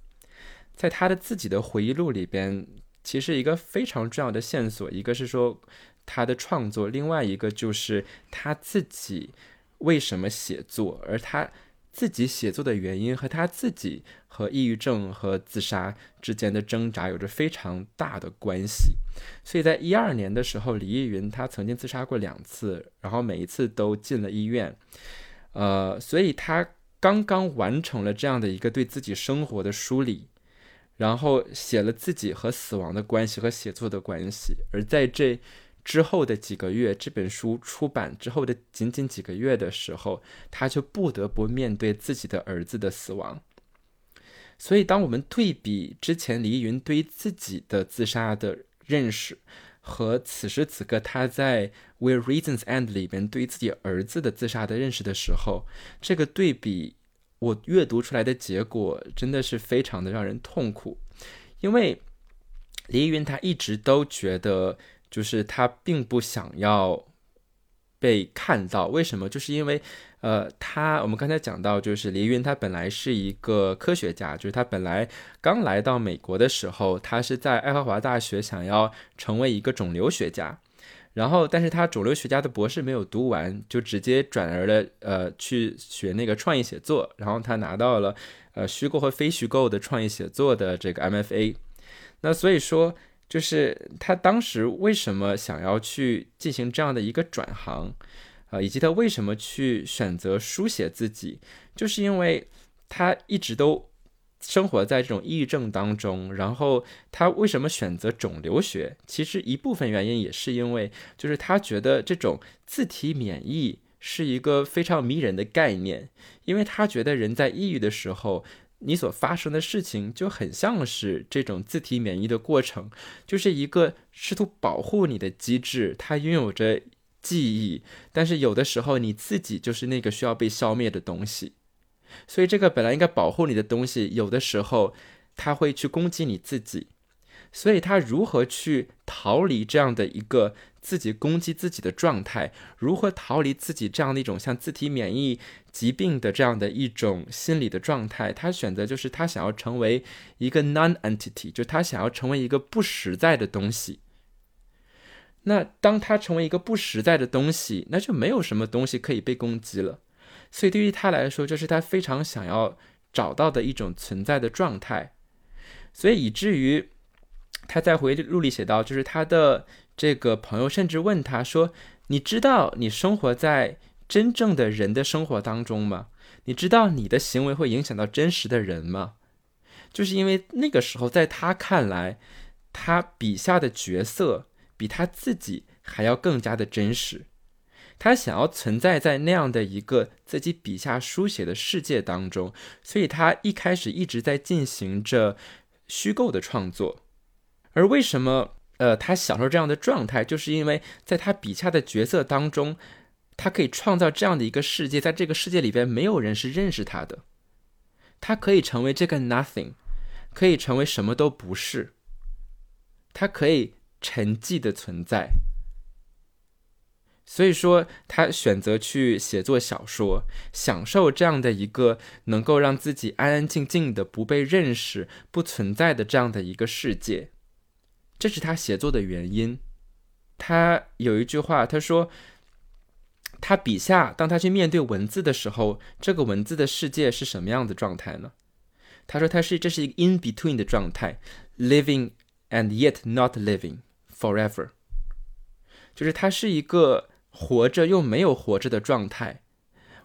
在他的自己的回忆录里边，其实一个非常重要的线索，一个是说他的创作，另外一个就是他自己为什么写作，而他自己写作的原因和他自己和抑郁症和自杀之间的挣扎有着非常大的关系。所以在一二年的时候，李易云他曾经自杀过两次，然后每一次都进了医院。呃，所以他刚刚完成了这样的一个对自己生活的梳理。然后写了自己和死亡的关系和写作的关系，而在这之后的几个月，这本书出版之后的仅仅几个月的时候，他就不得不面对自己的儿子的死亡。所以，当我们对比之前黎云对自己的自杀的认识，和此时此刻他在《Where Reasons End》里边对自己儿子的自杀的认识的时候，这个对比。我阅读出来的结果真的是非常的让人痛苦，因为李云他一直都觉得，就是他并不想要被看到。为什么？就是因为，呃，他我们刚才讲到，就是李云他本来是一个科学家，就是他本来刚来到美国的时候，他是在爱荷华大学想要成为一个肿瘤学家。然后，但是他肿瘤学家的博士没有读完，就直接转而了，呃，去学那个创意写作。然后他拿到了，呃，虚构和非虚构的创意写作的这个 MFA。那所以说，就是他当时为什么想要去进行这样的一个转行，啊，以及他为什么去选择书写自己，就是因为他一直都。生活在这种抑郁症当中，然后他为什么选择肿瘤学？其实一部分原因也是因为，就是他觉得这种自体免疫是一个非常迷人的概念，因为他觉得人在抑郁的时候，你所发生的事情就很像是这种自体免疫的过程，就是一个试图保护你的机制，它拥有着记忆，但是有的时候你自己就是那个需要被消灭的东西。所以，这个本来应该保护你的东西，有的时候它会去攻击你自己。所以他如何去逃离这样的一个自己攻击自己的状态？如何逃离自己这样的一种像自体免疫疾病的这样的一种心理的状态？他选择就是他想要成为一个 non-entity，就他想要成为一个不实在的东西。那当他成为一个不实在的东西，那就没有什么东西可以被攻击了。所以对于他来说，这是他非常想要找到的一种存在的状态。所以以至于。他在回忆录里写到，就是他的这个朋友甚至问他说：“你知道你生活在真正的人的生活当中吗？你知道你的行为会影响到真实的人吗？”就是因为那个时候，在他看来，他笔下的角色比他自己还要更加的真实。他想要存在在那样的一个自己笔下书写的世界当中，所以他一开始一直在进行着虚构的创作。而为什么，呃，他享受这样的状态，就是因为在他笔下的角色当中，他可以创造这样的一个世界，在这个世界里边，没有人是认识他的，他可以成为这个 nothing，可以成为什么都不是，他可以沉寂的存在。所以说，他选择去写作小说，享受这样的一个能够让自己安安静静的、不被认识、不存在的这样的一个世界。这是他写作的原因。他有一句话，他说：“他笔下，当他去面对文字的时候，这个文字的世界是什么样的状态呢？”他说：“他是这是一个 in between 的状态，living and yet not living forever。就是他是一个活着又没有活着的状态。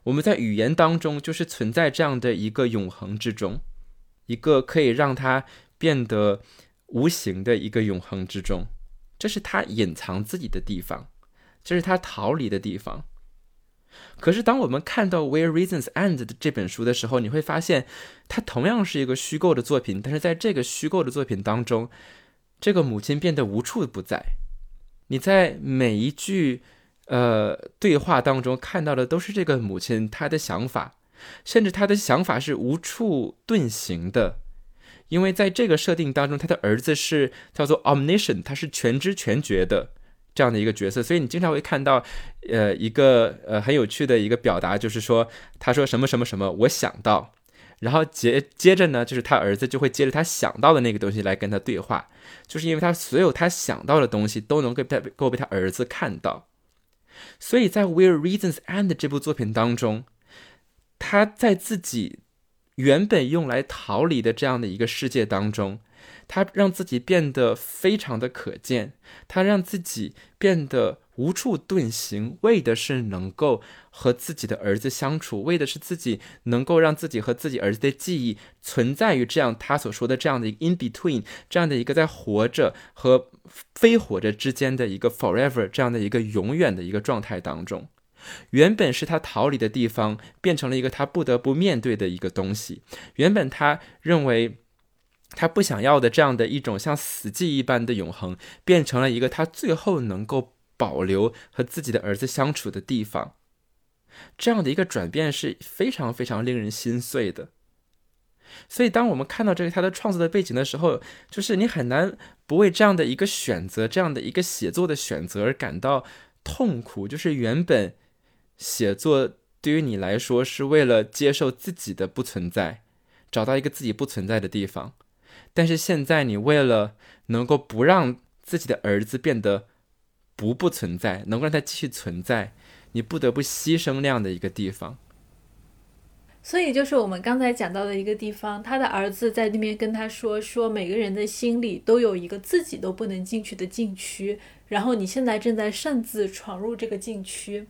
我们在语言当中就是存在这样的一个永恒之中，一个可以让他变得。”无形的一个永恒之中，这是他隐藏自己的地方，这是他逃离的地方。可是，当我们看到《Where Reasons End》的这本书的时候，你会发现，它同样是一个虚构的作品。但是，在这个虚构的作品当中，这个母亲变得无处不在。你在每一句呃对话当中看到的都是这个母亲她的想法，甚至她的想法是无处遁形的。因为在这个设定当中，他的儿子是叫做 omniscient，他是全知全觉的这样的一个角色，所以你经常会看到，呃，一个呃很有趣的一个表达，就是说他说什么什么什么，我想到，然后接接着呢，就是他儿子就会接着他想到的那个东西来跟他对话，就是因为他所有他想到的东西都能够被够被他儿子看到，所以在 Where Reasons End 这部作品当中，他在自己。原本用来逃离的这样的一个世界当中，他让自己变得非常的可见，他让自己变得无处遁形，为的是能够和自己的儿子相处，为的是自己能够让自己和自己儿子的记忆存在于这样他所说的这样的一个 in between 这样的一个在活着和非活着之间的一个 forever 这样的一个永远的一个状态当中。原本是他逃离的地方，变成了一个他不得不面对的一个东西。原本他认为他不想要的这样的一种像死寂一般的永恒，变成了一个他最后能够保留和自己的儿子相处的地方。这样的一个转变是非常非常令人心碎的。所以，当我们看到这个他的创作的背景的时候，就是你很难不为这样的一个选择、这样的一个写作的选择而感到痛苦。就是原本。写作对于你来说是为了接受自己的不存在，找到一个自己不存在的地方。但是现在你为了能够不让自己的儿子变得不不存在，能够让他继续存在，你不得不牺牲那样的一个地方。所以就是我们刚才讲到的一个地方，他的儿子在那边跟他说：“说每个人的心里都有一个自己都不能进去的禁区，然后你现在正在擅自闯入这个禁区。”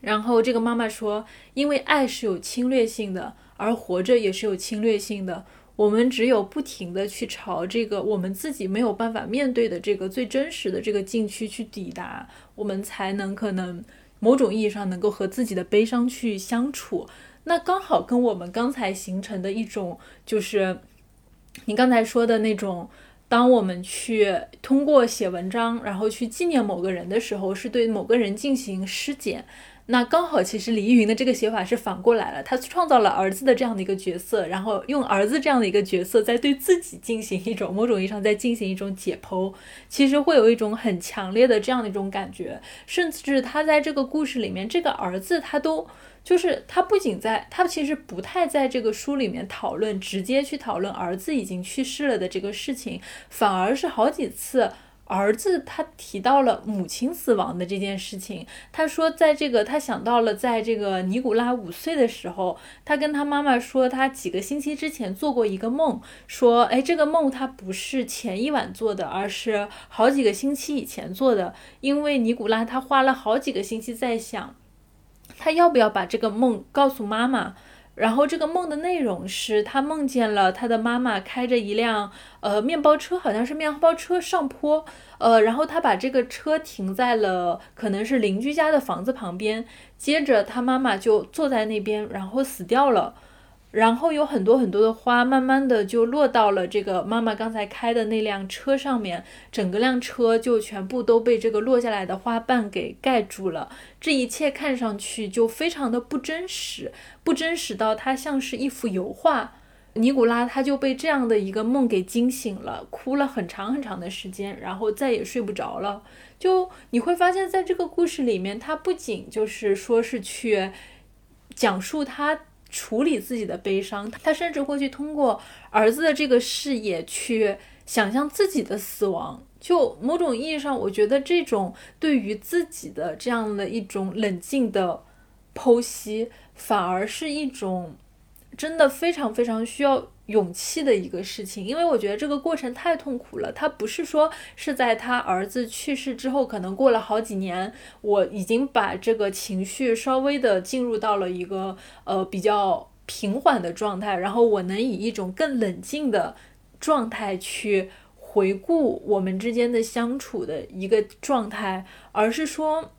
然后这个妈妈说：“因为爱是有侵略性的，而活着也是有侵略性的。我们只有不停的去朝这个我们自己没有办法面对的这个最真实的这个禁区去抵达，我们才能可能某种意义上能够和自己的悲伤去相处。那刚好跟我们刚才形成的一种，就是你刚才说的那种，当我们去通过写文章，然后去纪念某个人的时候，是对某个人进行尸检。”那刚好，其实李易云的这个写法是反过来了，他创造了儿子的这样的一个角色，然后用儿子这样的一个角色在对自己进行一种某种意义上在进行一种解剖，其实会有一种很强烈的这样的一种感觉，甚至他在这个故事里面，这个儿子他都就是他不仅在他其实不太在这个书里面讨论直接去讨论儿子已经去世了的这个事情，反而是好几次。儿子他提到了母亲死亡的这件事情，他说，在这个他想到了，在这个尼古拉五岁的时候，他跟他妈妈说，他几个星期之前做过一个梦，说，哎，这个梦他不是前一晚做的，而是好几个星期以前做的，因为尼古拉他花了好几个星期在想，他要不要把这个梦告诉妈妈。然后这个梦的内容是他梦见了他的妈妈开着一辆呃面包车，好像是面包车上坡，呃，然后他把这个车停在了可能是邻居家的房子旁边，接着他妈妈就坐在那边，然后死掉了。然后有很多很多的花，慢慢的就落到了这个妈妈刚才开的那辆车上面，整个辆车就全部都被这个落下来的花瓣给盖住了。这一切看上去就非常的不真实，不真实到它像是一幅油画。尼古拉他就被这样的一个梦给惊醒了，哭了很长很长的时间，然后再也睡不着了。就你会发现在这个故事里面，他不仅就是说是去讲述他。处理自己的悲伤，他甚至会去通过儿子的这个视野去想象自己的死亡。就某种意义上，我觉得这种对于自己的这样的一种冷静的剖析，反而是一种真的非常非常需要。勇气的一个事情，因为我觉得这个过程太痛苦了。他不是说是在他儿子去世之后，可能过了好几年，我已经把这个情绪稍微的进入到了一个呃比较平缓的状态，然后我能以一种更冷静的状态去回顾我们之间的相处的一个状态，而是说，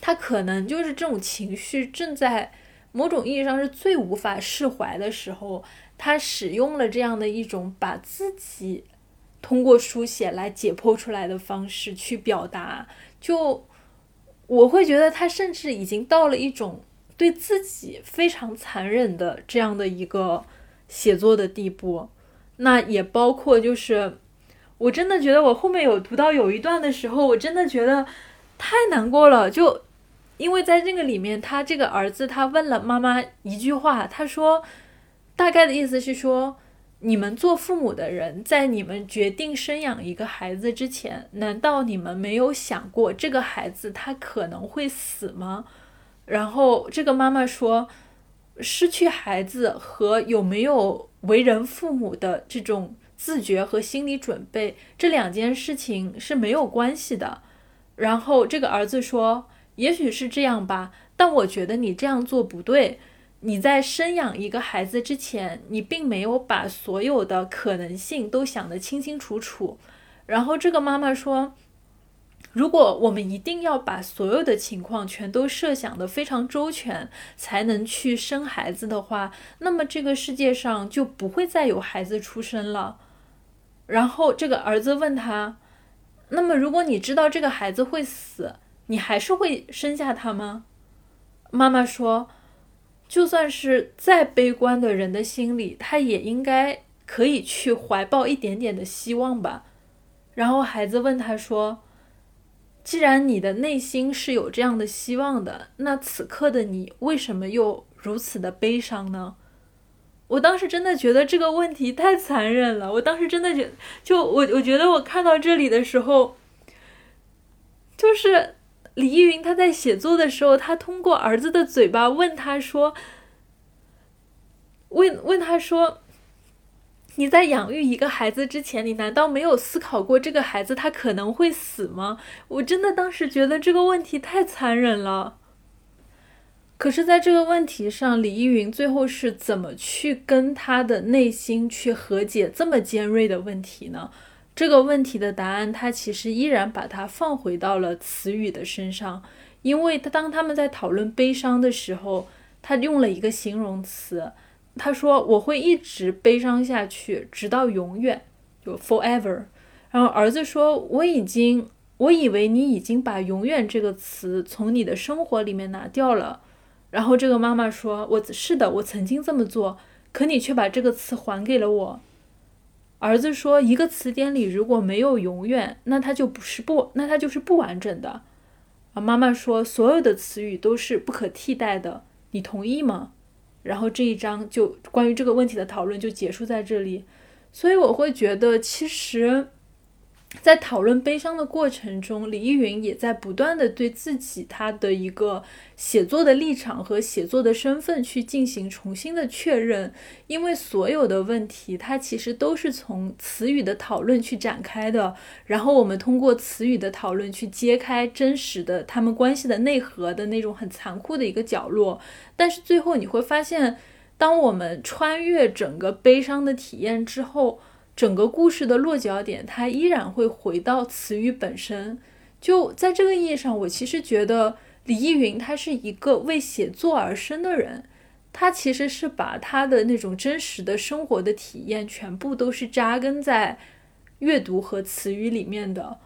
他可能就是这种情绪正在某种意义上是最无法释怀的时候。他使用了这样的一种把自己通过书写来解剖出来的方式去表达，就我会觉得他甚至已经到了一种对自己非常残忍的这样的一个写作的地步。那也包括就是，我真的觉得我后面有读到有一段的时候，我真的觉得太难过了。就因为在这个里面，他这个儿子他问了妈妈一句话，他说。大概的意思是说，你们做父母的人，在你们决定生养一个孩子之前，难道你们没有想过这个孩子他可能会死吗？然后这个妈妈说，失去孩子和有没有为人父母的这种自觉和心理准备，这两件事情是没有关系的。然后这个儿子说，也许是这样吧，但我觉得你这样做不对。你在生养一个孩子之前，你并没有把所有的可能性都想得清清楚楚。然后这个妈妈说：“如果我们一定要把所有的情况全都设想得非常周全，才能去生孩子的话，那么这个世界上就不会再有孩子出生了。”然后这个儿子问他：“那么如果你知道这个孩子会死，你还是会生下他吗？”妈妈说。就算是再悲观的人的心里，他也应该可以去怀抱一点点的希望吧。然后孩子问他说：“既然你的内心是有这样的希望的，那此刻的你为什么又如此的悲伤呢？”我当时真的觉得这个问题太残忍了。我当时真的觉，就我我觉得我看到这里的时候，就是。李依云他在写作的时候，他通过儿子的嘴巴问他说：“问问他说，你在养育一个孩子之前，你难道没有思考过这个孩子他可能会死吗？”我真的当时觉得这个问题太残忍了。可是，在这个问题上，李依云最后是怎么去跟他的内心去和解这么尖锐的问题呢？这个问题的答案，他其实依然把它放回到了词语的身上，因为他当他们在讨论悲伤的时候，他用了一个形容词，他说我会一直悲伤下去，直到永远，就 forever。然后儿子说我已经我以为你已经把‘永远’这个词从你的生活里面拿掉了。”然后这个妈妈说：“我是的，我曾经这么做，可你却把这个词还给了我。”儿子说：“一个词典里如果没有‘永远’，那它就不是不，那它就是不完整的。”啊，妈妈说：“所有的词语都是不可替代的，你同意吗？”然后这一章就关于这个问题的讨论就结束在这里。所以我会觉得，其实。在讨论悲伤的过程中，李依云也在不断的对自己他的一个写作的立场和写作的身份去进行重新的确认，因为所有的问题，它其实都是从词语的讨论去展开的，然后我们通过词语的讨论去揭开真实的他们关系的内核的那种很残酷的一个角落，但是最后你会发现，当我们穿越整个悲伤的体验之后。整个故事的落脚点，它依然会回到词语本身。就在这个意义上，我其实觉得李易云他是一个为写作而生的人。他其实是把他的那种真实的生活的体验，全部都是扎根在阅读和词语里面的。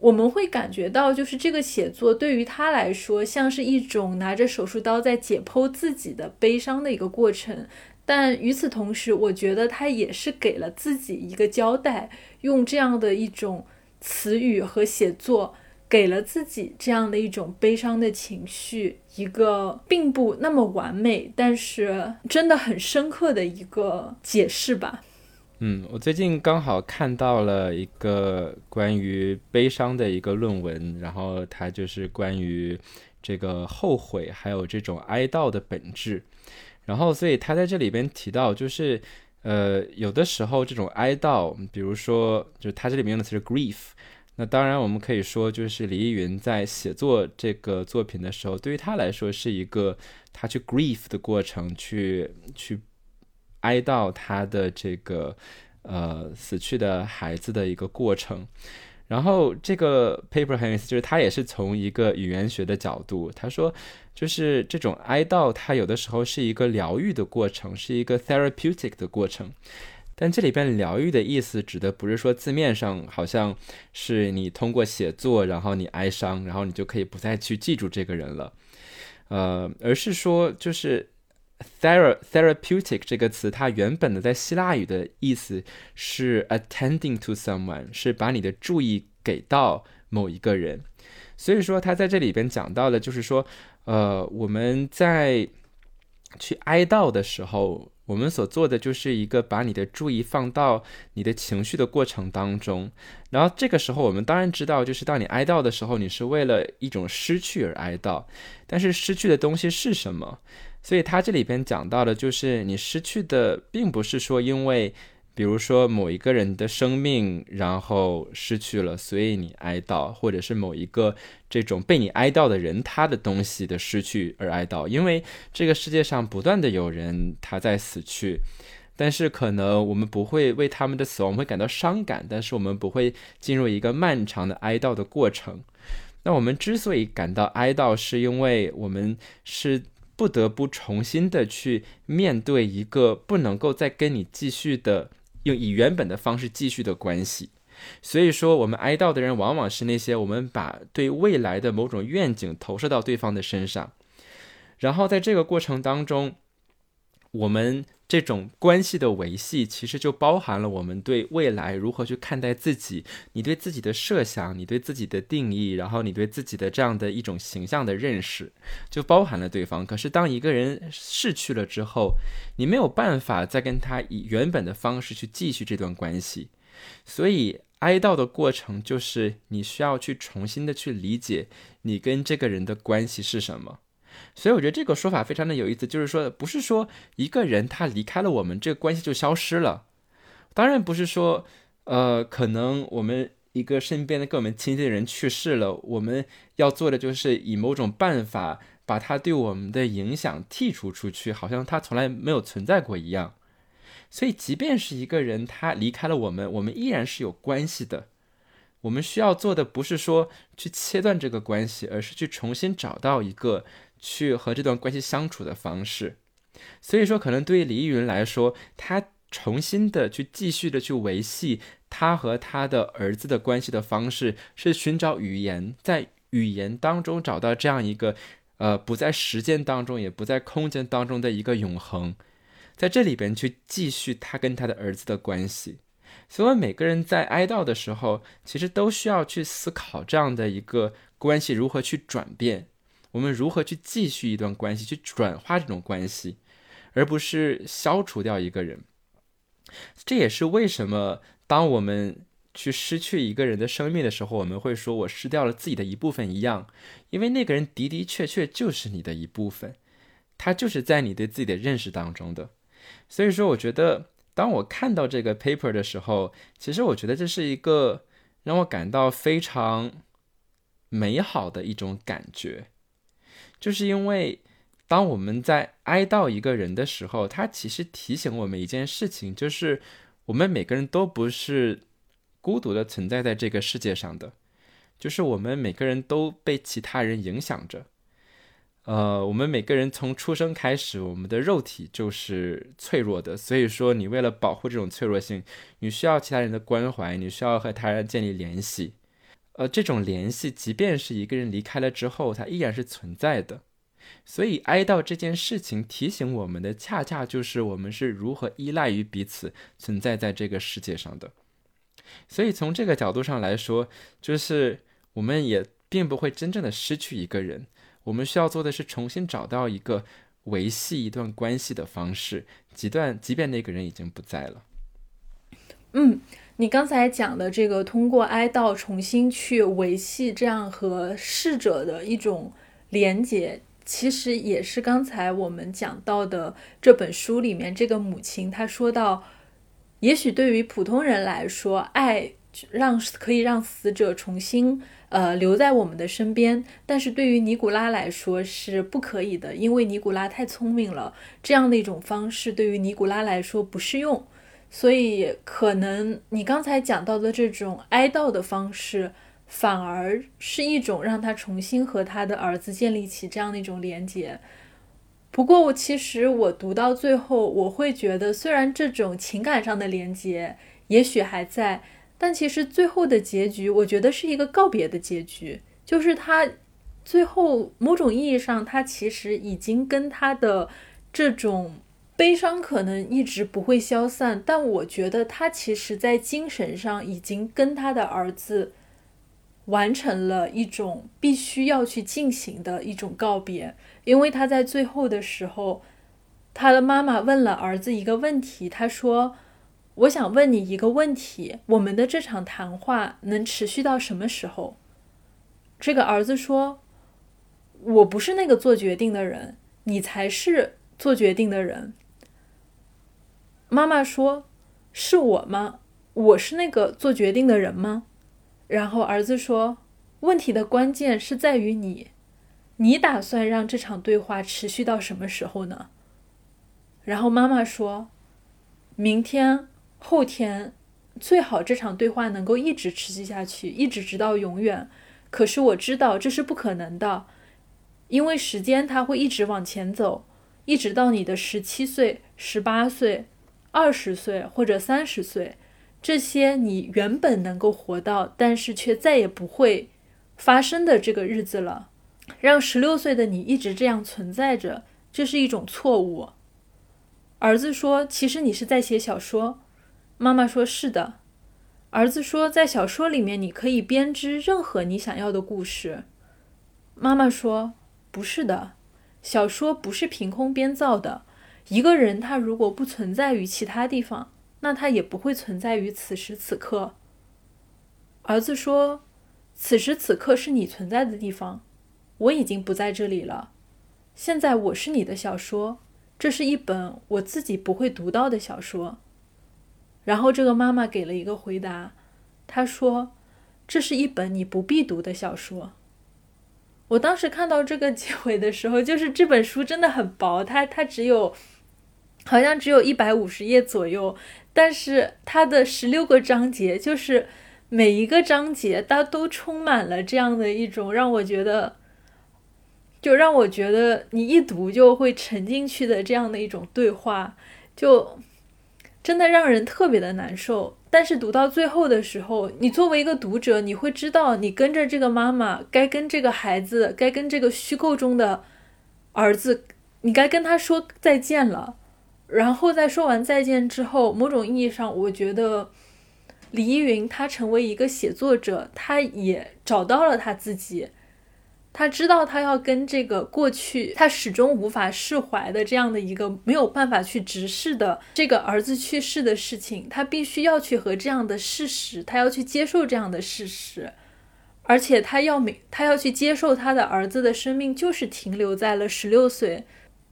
我们会感觉到，就是这个写作对于他来说，像是一种拿着手术刀在解剖自己的悲伤的一个过程。但与此同时，我觉得他也是给了自己一个交代，用这样的一种词语和写作，给了自己这样的一种悲伤的情绪，一个并不那么完美，但是真的很深刻的一个解释吧。嗯，我最近刚好看到了一个关于悲伤的一个论文，然后它就是关于这个后悔还有这种哀悼的本质。然后，所以他在这里边提到，就是，呃，有的时候这种哀悼，比如说，就他这里面用的词是 grief。那当然，我们可以说，就是李易云在写作这个作品的时候，对于他来说是一个他去 grief 的过程，去去哀悼他的这个呃死去的孩子的一个过程。然后这个 paper 很有意思，就是他也是从一个语言学的角度，他说，就是这种哀悼，它有的时候是一个疗愈的过程，是一个 therapeutic 的过程。但这里边疗愈的意思，指的不是说字面上好像是你通过写作，然后你哀伤，然后你就可以不再去记住这个人了，呃，而是说就是。Thera therapeutic 这个词，它原本的在希腊语的意思是 attending to someone，是把你的注意给到某一个人。所以说，他在这里边讲到的，就是说，呃，我们在去哀悼的时候，我们所做的就是一个把你的注意放到你的情绪的过程当中。然后这个时候，我们当然知道，就是当你哀悼的时候，你是为了一种失去而哀悼。但是失去的东西是什么？所以他这里边讲到的，就是你失去的，并不是说因为，比如说某一个人的生命，然后失去了，所以你哀悼，或者是某一个这种被你哀悼的人他的东西的失去而哀悼。因为这个世界上不断的有人他在死去，但是可能我们不会为他们的死亡会感到伤感，但是我们不会进入一个漫长的哀悼的过程。那我们之所以感到哀悼，是因为我们是。不得不重新的去面对一个不能够再跟你继续的用以原本的方式继续的关系，所以说我们哀悼的人往往是那些我们把对未来的某种愿景投射到对方的身上，然后在这个过程当中，我们。这种关系的维系，其实就包含了我们对未来如何去看待自己，你对自己的设想，你对自己的定义，然后你对自己的这样的一种形象的认识，就包含了对方。可是当一个人逝去了之后，你没有办法再跟他以原本的方式去继续这段关系，所以哀悼的过程就是你需要去重新的去理解你跟这个人的关系是什么。所以我觉得这个说法非常的有意思，就是说不是说一个人他离开了我们，这个关系就消失了。当然不是说，呃，可能我们一个身边的跟我们亲近的人去世了，我们要做的就是以某种办法把他对我们的影响剔除出去，好像他从来没有存在过一样。所以即便是一个人他离开了我们，我们依然是有关系的。我们需要做的不是说去切断这个关系，而是去重新找到一个。去和这段关系相处的方式，所以说可能对于李易云来说，他重新的去继续的去维系他和他的儿子的关系的方式，是寻找语言，在语言当中找到这样一个，呃，不在时间当中，也不在空间当中的一个永恒，在这里边去继续他跟他的儿子的关系。所以每个人在哀悼的时候，其实都需要去思考这样的一个关系如何去转变，我们如何去继续一段关系，去转化这种关系，而不是消除掉一个人。这也是为什么，当我们去失去一个人的生命的时候，我们会说“我失掉了自己的一部分”一样，因为那个人的的确确就是你的一部分，他就是在你对自己的认识当中的。所以说，我觉得当我看到这个 paper 的时候，其实我觉得这是一个让我感到非常美好的一种感觉，就是因为。当我们在哀悼一个人的时候，他其实提醒我们一件事情，就是我们每个人都不是孤独的存在在这个世界上的，就是我们每个人都被其他人影响着。呃，我们每个人从出生开始，我们的肉体就是脆弱的，所以说你为了保护这种脆弱性，你需要其他人的关怀，你需要和他人建立联系。呃，这种联系，即便是一个人离开了之后，它依然是存在的。所以，哀悼这件事情提醒我们的，恰恰就是我们是如何依赖于彼此存在在这个世界上的。所以，从这个角度上来说，就是我们也并不会真正的失去一个人。我们需要做的是重新找到一个维系一段关系的方式，即段即便那个人已经不在了。嗯，你刚才讲的这个，通过哀悼重新去维系这样和逝者的一种连结。其实也是刚才我们讲到的这本书里面，这个母亲她说到，也许对于普通人来说，爱让可以让死者重新呃留在我们的身边，但是对于尼古拉来说是不可以的，因为尼古拉太聪明了，这样的一种方式对于尼古拉来说不适用，所以可能你刚才讲到的这种哀悼的方式。反而是一种让他重新和他的儿子建立起这样的一种连接。不过，我其实我读到最后，我会觉得，虽然这种情感上的连接也许还在，但其实最后的结局，我觉得是一个告别的结局。就是他最后某种意义上，他其实已经跟他的这种悲伤可能一直不会消散，但我觉得他其实在精神上已经跟他的儿子。完成了一种必须要去进行的一种告别，因为他在最后的时候，他的妈妈问了儿子一个问题，他说：“我想问你一个问题，我们的这场谈话能持续到什么时候？”这个儿子说：“我不是那个做决定的人，你才是做决定的人。”妈妈说：“是我吗？我是那个做决定的人吗？”然后儿子说：“问题的关键是在于你，你打算让这场对话持续到什么时候呢？”然后妈妈说：“明天、后天，最好这场对话能够一直持续下去，一直直到永远。可是我知道这是不可能的，因为时间它会一直往前走，一直到你的十七岁、十八岁、二十岁或者三十岁。”这些你原本能够活到，但是却再也不会发生的这个日子了，让十六岁的你一直这样存在着，这是一种错误。儿子说：“其实你是在写小说。”妈妈说：“是的。”儿子说：“在小说里面，你可以编织任何你想要的故事。”妈妈说：“不是的，小说不是凭空编造的。一个人他如果不存在于其他地方。”那他也不会存在于此时此刻。儿子说：“此时此刻是你存在的地方，我已经不在这里了。现在我是你的小说，这是一本我自己不会读到的小说。”然后这个妈妈给了一个回答，她说：“这是一本你不必读的小说。”我当时看到这个结尾的时候，就是这本书真的很薄，它它只有。好像只有一百五十页左右，但是它的十六个章节，就是每一个章节，它都充满了这样的一种让我觉得，就让我觉得你一读就会沉进去的这样的一种对话。就真的让人特别的难受。但是读到最后的时候，你作为一个读者，你会知道，你跟着这个妈妈，该跟这个孩子，该跟这个虚构中的儿子，你该跟他说再见了。然后在说完再见之后，某种意义上，我觉得李依云他成为一个写作者，他也找到了他自己。他知道他要跟这个过去他始终无法释怀的这样的一个没有办法去直视的这个儿子去世的事情，他必须要去和这样的事实，他要去接受这样的事实，而且他要每，他要去接受他的儿子的生命就是停留在了十六岁。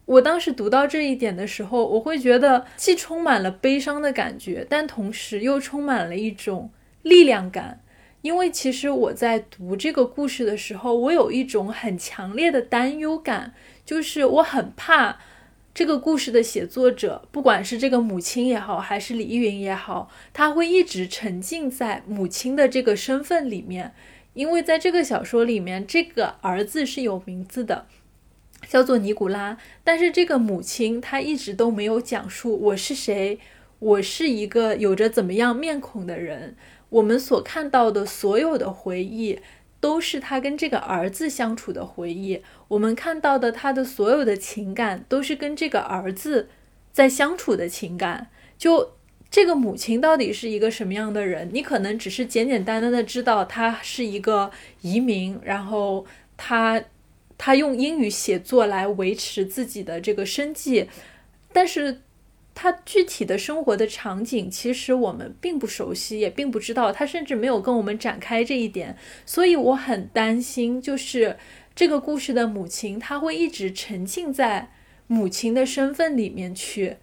我当时读到这一点的时候，我会觉得既充满了悲伤的感觉，但同时又充满了一种力量感。因为其实我在读这个故事的时候，我有一种很强烈的担忧感，就是我很怕这个故事的写作者，不管是这个母亲也好，还是李依云也好，他会一直沉浸在母亲的这个身份里面。因为在这个小说里面，这个儿子是有名字的，叫做尼古拉，但是这个母亲她一直都没有讲述我是谁，我是一个有着怎么样面孔的人。我们所看到的所有的回忆，都是他跟这个儿子相处的回忆。我们看到的他的所有的情感，都是跟这个儿子在相处的情感。就这个母亲到底是一个什么样的人？你可能只是简简单单的知道她是一个移民，然后她他用英语写作来维持自己的这个生计，但是。他具体的生活的场景，其实我们并不熟悉，也并不知道。他甚至没有跟我们展开这一点，所以我很担心，就是这个故事的母亲，她会一直沉浸在母亲的身份里面去。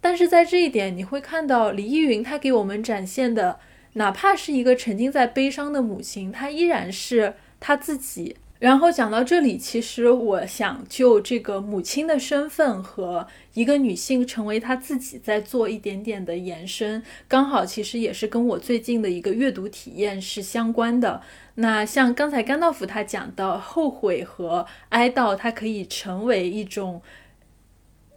但是在这一点，你会看到李依云，她给我们展现的，哪怕是一个沉浸在悲伤的母亲，她依然是她自己。然后讲到这里，其实我想就这个母亲的身份和一个女性成为她自己在做一点点的延伸，刚好其实也是跟我最近的一个阅读体验是相关的。那像刚才甘道夫他讲到后悔和哀悼，它可以成为一种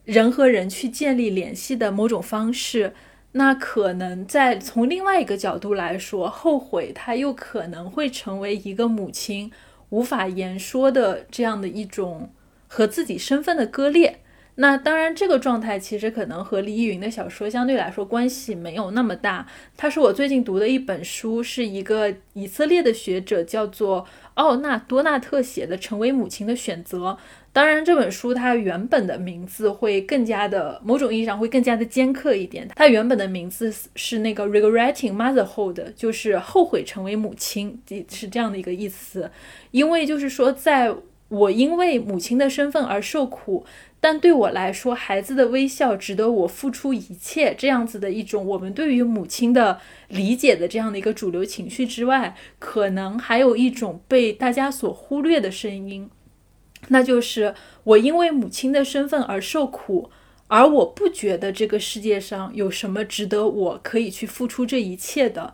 人和人去建立联系的某种方式。那可能在从另外一个角度来说，后悔它又可能会成为一个母亲。无法言说的这样的一种和自己身份的割裂，那当然这个状态其实可能和李依云的小说相对来说关系没有那么大。它是我最近读的一本书，是一个以色列的学者叫做奥纳多纳特写的《成为母亲的选择》。当然，这本书它原本的名字会更加的，某种意义上会更加的尖刻一点。它原本的名字是那个 regretting motherhood，就是后悔成为母亲，是这样的一个意思。因为就是说，在我因为母亲的身份而受苦，但对我来说，孩子的微笑值得我付出一切，这样子的一种我们对于母亲的理解的这样的一个主流情绪之外，可能还有一种被大家所忽略的声音。那就是我因为母亲的身份而受苦，而我不觉得这个世界上有什么值得我可以去付出这一切的，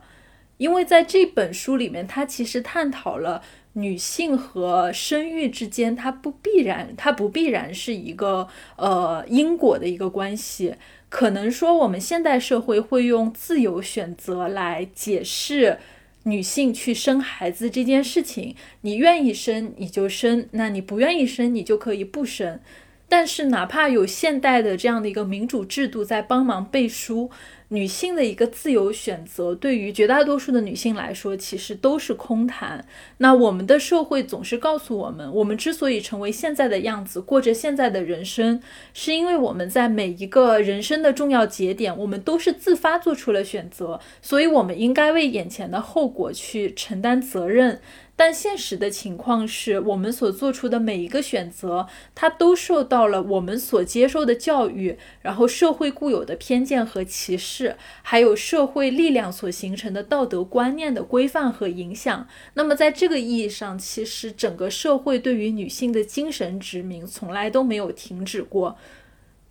因为在这本书里面，它其实探讨了女性和生育之间，它不必然，它不必然是一个呃因果的一个关系。可能说我们现代社会会用自由选择来解释。女性去生孩子这件事情，你愿意生你就生，那你不愿意生你就可以不生。但是哪怕有现代的这样的一个民主制度在帮忙背书。女性的一个自由选择，对于绝大多数的女性来说，其实都是空谈。那我们的社会总是告诉我们，我们之所以成为现在的样子，过着现在的人生，是因为我们在每一个人生的重要节点，我们都是自发做出了选择，所以我们应该为眼前的后果去承担责任。但现实的情况是，我们所做出的每一个选择，它都受到了我们所接受的教育，然后社会固有的偏见和歧视，还有社会力量所形成的道德观念的规范和影响。那么，在这个意义上，其实整个社会对于女性的精神殖民从来都没有停止过。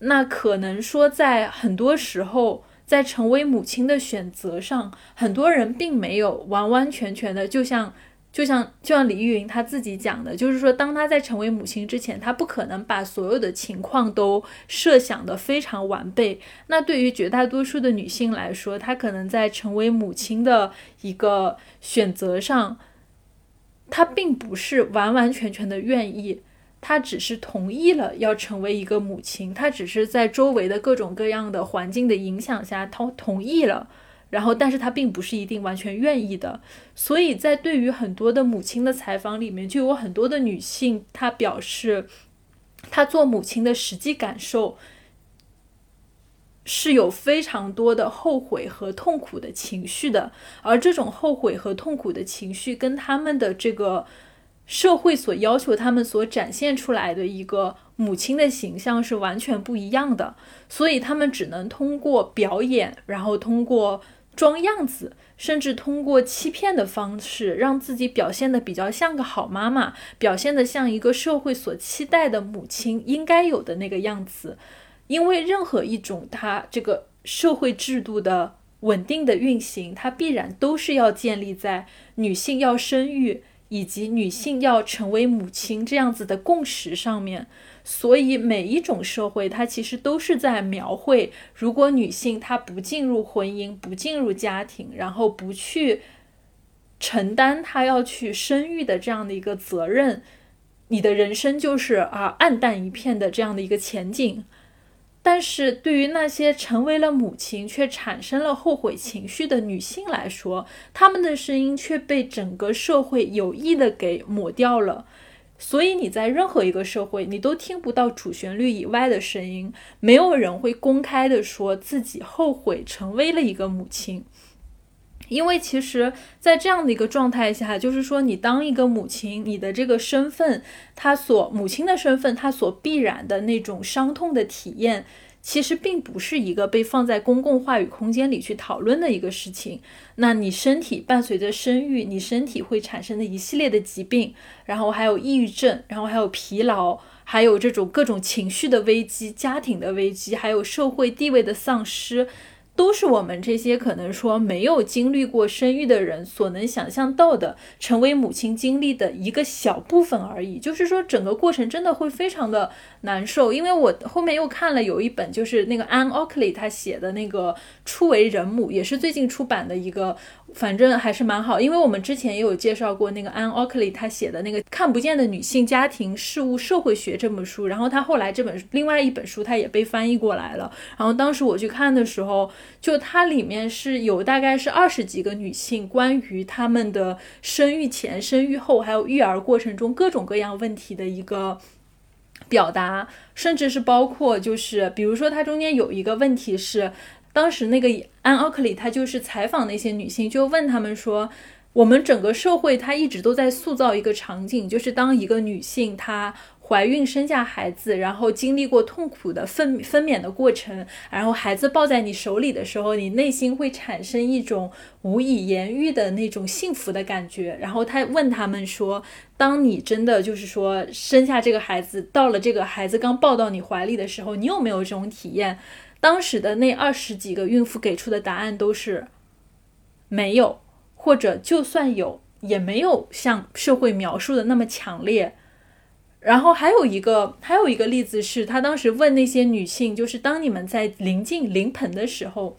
那可能说，在很多时候，在成为母亲的选择上，很多人并没有完完全全的，就像。就像就像李玉云她自己讲的，就是说，当她在成为母亲之前，她不可能把所有的情况都设想的非常完备。那对于绝大多数的女性来说，她可能在成为母亲的一个选择上，她并不是完完全全的愿意，她只是同意了要成为一个母亲，她只是在周围的各种各样的环境的影响下，她同意了。然后，但是她并不是一定完全愿意的，所以在对于很多的母亲的采访里面，就有很多的女性，她表示，她做母亲的实际感受是有非常多的后悔和痛苦的情绪的，而这种后悔和痛苦的情绪，跟他们的这个社会所要求他们所展现出来的一个母亲的形象是完全不一样的，所以他们只能通过表演，然后通过。装样子，甚至通过欺骗的方式，让自己表现的比较像个好妈妈，表现的像一个社会所期待的母亲应该有的那个样子。因为任何一种它这个社会制度的稳定的运行，它必然都是要建立在女性要生育以及女性要成为母亲这样子的共识上面。所以每一种社会，它其实都是在描绘，如果女性她不进入婚姻，不进入家庭，然后不去承担她要去生育的这样的一个责任，你的人生就是啊暗淡一片的这样的一个前景。但是对于那些成为了母亲却产生了后悔情绪的女性来说，她们的声音却被整个社会有意的给抹掉了。所以你在任何一个社会，你都听不到主旋律以外的声音。没有人会公开的说自己后悔成为了一个母亲，因为其实，在这样的一个状态下，就是说，你当一个母亲，你的这个身份，他所母亲的身份，他所必然的那种伤痛的体验。其实并不是一个被放在公共话语空间里去讨论的一个事情。那你身体伴随着生育，你身体会产生的一系列的疾病，然后还有抑郁症，然后还有疲劳，还有这种各种情绪的危机、家庭的危机，还有社会地位的丧失。都是我们这些可能说没有经历过生育的人所能想象到的，成为母亲经历的一个小部分而已。就是说，整个过程真的会非常的难受。因为我后面又看了有一本，就是那个 Anne Oakley 他写的那个《初为人母》，也是最近出版的一个。反正还是蛮好，因为我们之前也有介绍过那个 Anne Oakley 她写的那个《看不见的女性家庭事务社会学》这本书，然后她后来这本另外一本书她也被翻译过来了。然后当时我去看的时候，就它里面是有大概是二十几个女性关于她们的生育前、生育后，还有育儿过程中各种各样问题的一个表达，甚至是包括就是比如说它中间有一个问题是。当时那个安奥克里，他就是采访那些女性，就问他们说：“我们整个社会，它一直都在塑造一个场景，就是当一个女性她怀孕生下孩子，然后经历过痛苦的分分娩的过程，然后孩子抱在你手里的时候，你内心会产生一种无以言喻的那种幸福的感觉。”然后他问他们说：“当你真的就是说生下这个孩子，到了这个孩子刚抱到你怀里的时候，你有没有这种体验？”当时的那二十几个孕妇给出的答案都是没有，或者就算有，也没有像社会描述的那么强烈。然后还有一个还有一个例子是，他当时问那些女性，就是当你们在临近临盆的时候，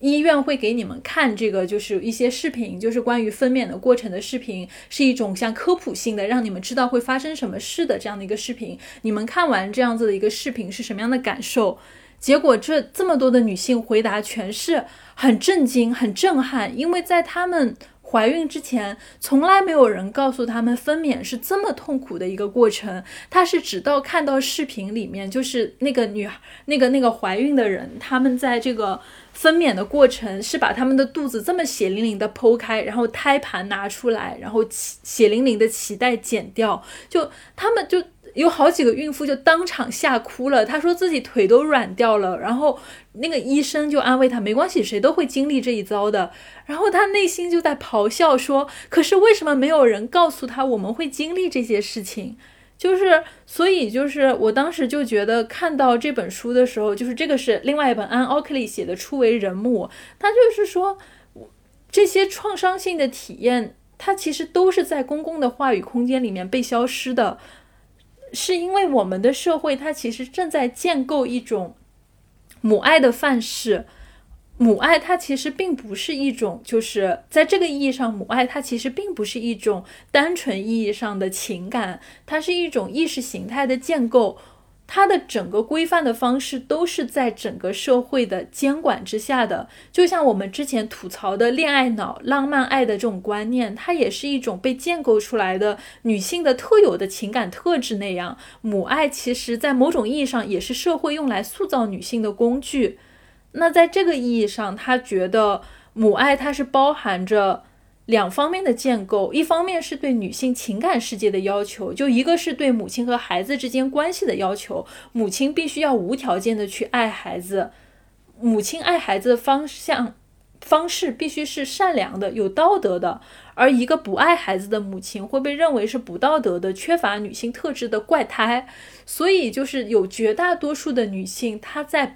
医院会给你们看这个，就是一些视频，就是关于分娩的过程的视频，是一种像科普性的，让你们知道会发生什么事的这样的一个视频。你们看完这样子的一个视频是什么样的感受？结果，这这么多的女性回答全是很震惊、很震撼，因为在她们怀孕之前，从来没有人告诉她们分娩是这么痛苦的一个过程。她是直到看到视频里面，就是那个女孩、那个那个怀孕的人，他们在这个分娩的过程是把他们的肚子这么血淋淋的剖开，然后胎盘拿出来，然后血淋淋的脐带剪掉，就他们就。有好几个孕妇就当场吓哭了，她说自己腿都软掉了，然后那个医生就安慰她，没关系，谁都会经历这一遭的。然后她内心就在咆哮说：“可是为什么没有人告诉她我们会经历这些事情？”就是，所以就是我当时就觉得看到这本书的时候，就是这个是另外一本安奥克利写的《初为人母》，他就是说这些创伤性的体验。它其实都是在公共的话语空间里面被消失的，是因为我们的社会它其实正在建构一种母爱的范式。母爱它其实并不是一种，就是在这个意义上，母爱它其实并不是一种单纯意义上的情感，它是一种意识形态的建构。它的整个规范的方式都是在整个社会的监管之下的，就像我们之前吐槽的恋爱脑、浪漫爱的这种观念，它也是一种被建构出来的女性的特有的情感特质那样。母爱其实，在某种意义上也是社会用来塑造女性的工具。那在这个意义上，他觉得母爱它是包含着。两方面的建构，一方面是对女性情感世界的要求，就一个是对母亲和孩子之间关系的要求，母亲必须要无条件的去爱孩子，母亲爱孩子的方向方式必须是善良的、有道德的，而一个不爱孩子的母亲会被认为是不道德的、缺乏女性特质的怪胎，所以就是有绝大多数的女性，她在。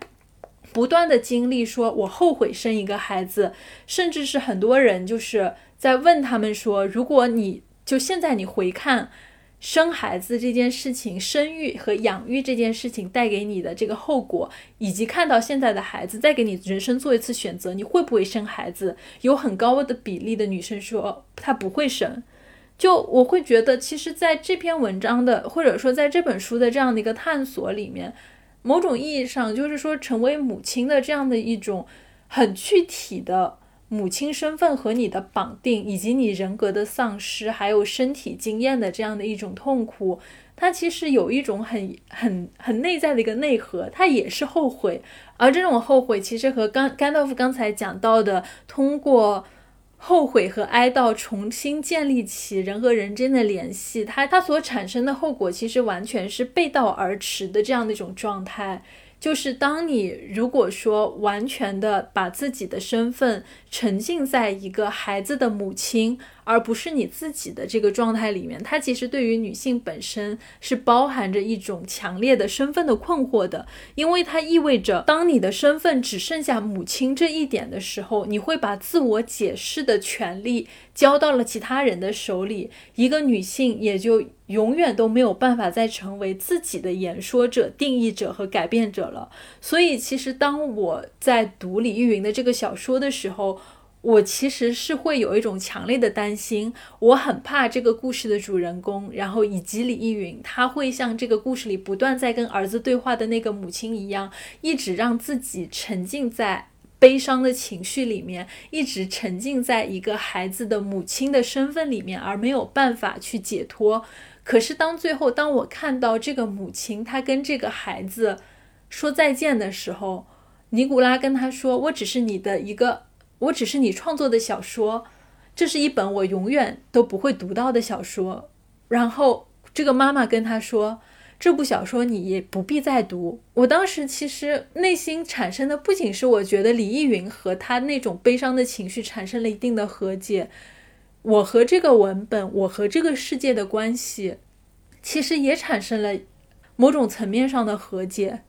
不断的经历，说我后悔生一个孩子，甚至是很多人就是在问他们说，如果你就现在你回看生孩子这件事情，生育和养育这件事情带给你的这个后果，以及看到现在的孩子再给你人生做一次选择，你会不会生孩子？有很高的比例的女生说她不会生。就我会觉得，其实在这篇文章的，或者说在这本书的这样的一个探索里面。某种意义上，就是说，成为母亲的这样的一种很具体的母亲身份和你的绑定，以及你人格的丧失，还有身体经验的这样的一种痛苦，它其实有一种很很很内在的一个内核，它也是后悔。而这种后悔，其实和甘甘道夫刚才讲到的，通过。后悔和哀悼，重新建立起人和人之间的联系，它它所产生的后果，其实完全是背道而驰的这样的一种状态。就是当你如果说完全的把自己的身份沉浸在一个孩子的母亲。而不是你自己的这个状态里面，它其实对于女性本身是包含着一种强烈的身份的困惑的，因为它意味着，当你的身份只剩下母亲这一点的时候，你会把自我解释的权利交到了其他人的手里，一个女性也就永远都没有办法再成为自己的言说者、定义者和改变者了。所以，其实当我在读李玉云的这个小说的时候，我其实是会有一种强烈的担心，我很怕这个故事的主人公，然后以及李易云，他会像这个故事里不断在跟儿子对话的那个母亲一样，一直让自己沉浸在悲伤的情绪里面，一直沉浸在一个孩子的母亲的身份里面，而没有办法去解脱。可是当最后，当我看到这个母亲，她跟这个孩子说再见的时候，尼古拉跟他说：“我只是你的一个。”我只是你创作的小说，这是一本我永远都不会读到的小说。然后这个妈妈跟他说：“这部小说你也不必再读。”我当时其实内心产生的不仅是我觉得李易云和他那种悲伤的情绪产生了一定的和解，我和这个文本，我和这个世界的关系，其实也产生了某种层面上的和解。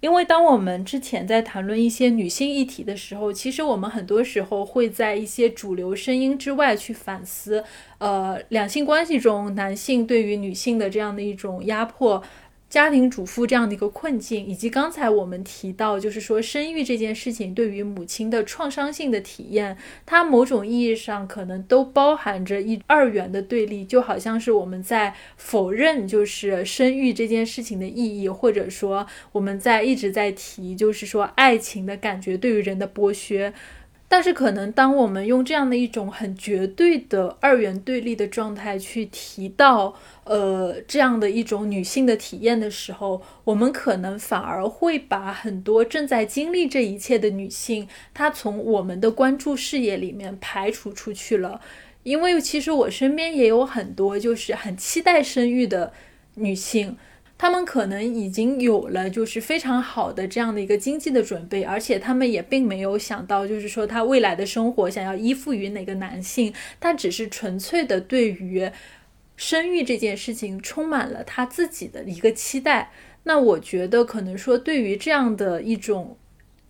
因为当我们之前在谈论一些女性议题的时候，其实我们很多时候会在一些主流声音之外去反思，呃，两性关系中男性对于女性的这样的一种压迫。家庭主妇这样的一个困境，以及刚才我们提到，就是说生育这件事情对于母亲的创伤性的体验，它某种意义上可能都包含着一二元的对立，就好像是我们在否认就是生育这件事情的意义，或者说我们在一直在提就是说爱情的感觉对于人的剥削。但是，可能当我们用这样的一种很绝对的二元对立的状态去提到，呃，这样的一种女性的体验的时候，我们可能反而会把很多正在经历这一切的女性，她从我们的关注视野里面排除出去了。因为其实我身边也有很多就是很期待生育的女性。他们可能已经有了就是非常好的这样的一个经济的准备，而且他们也并没有想到，就是说他未来的生活想要依附于哪个男性，他只是纯粹的对于生育这件事情充满了他自己的一个期待。那我觉得可能说对于这样的一种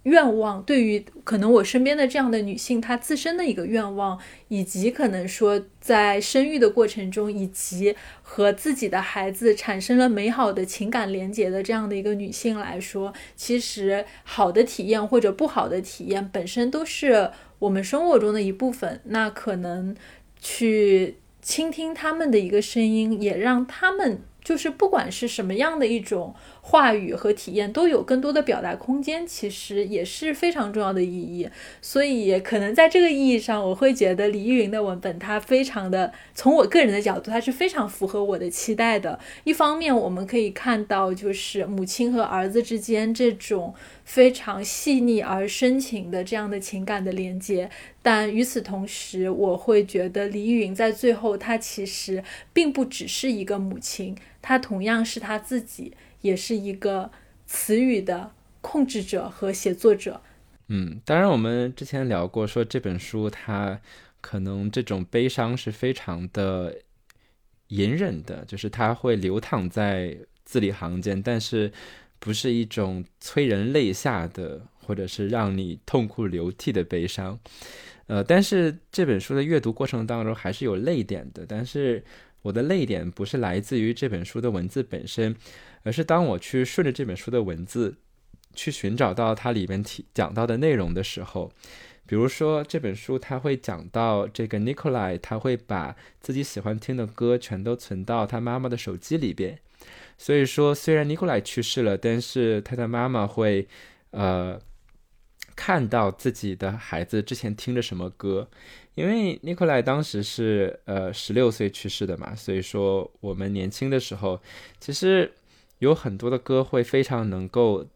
愿望，对于可能我身边的这样的女性，她自身的一个愿望，以及可能说在生育的过程中，以及和自己的孩子产生了美好的情感连结的这样的一个女性来说，其实好的体验或者不好的体验本身都是我们生活中的一部分。那可能去倾听他们的一个声音，也让他们就是不管是什么样的一种。话语和体验都有更多的表达空间，其实也是非常重要的意义。所以，可能在这个意义上，我会觉得李玉云的文本，它非常的从我个人的角度，它是非常符合我的期待的。一方面，我们可以看到，就是母亲和儿子之间这种非常细腻而深情的这样的情感的连接。但与此同时，我会觉得李玉云在最后，她其实并不只是一个母亲，她同样是她自己。也是一个词语的控制者和写作者。嗯，当然，我们之前聊过，说这本书它可能这种悲伤是非常的隐忍的，就是它会流淌在字里行间，但是不是一种催人泪下的，或者是让你痛哭流涕的悲伤。呃，但是这本书的阅读过程当中还是有泪点的，但是我的泪点不是来自于这本书的文字本身。而是当我去顺着这本书的文字，去寻找到它里面提讲到的内容的时候，比如说这本书它会讲到这个 Nikolai，他会把自己喜欢听的歌全都存到他妈妈的手机里边。所以说，虽然 Nikolai 去世了，但是他的妈妈会呃看到自己的孩子之前听着什么歌，因为 Nikolai 当时是呃十六岁去世的嘛，所以说我们年轻的时候其实。有很多的歌会非常能够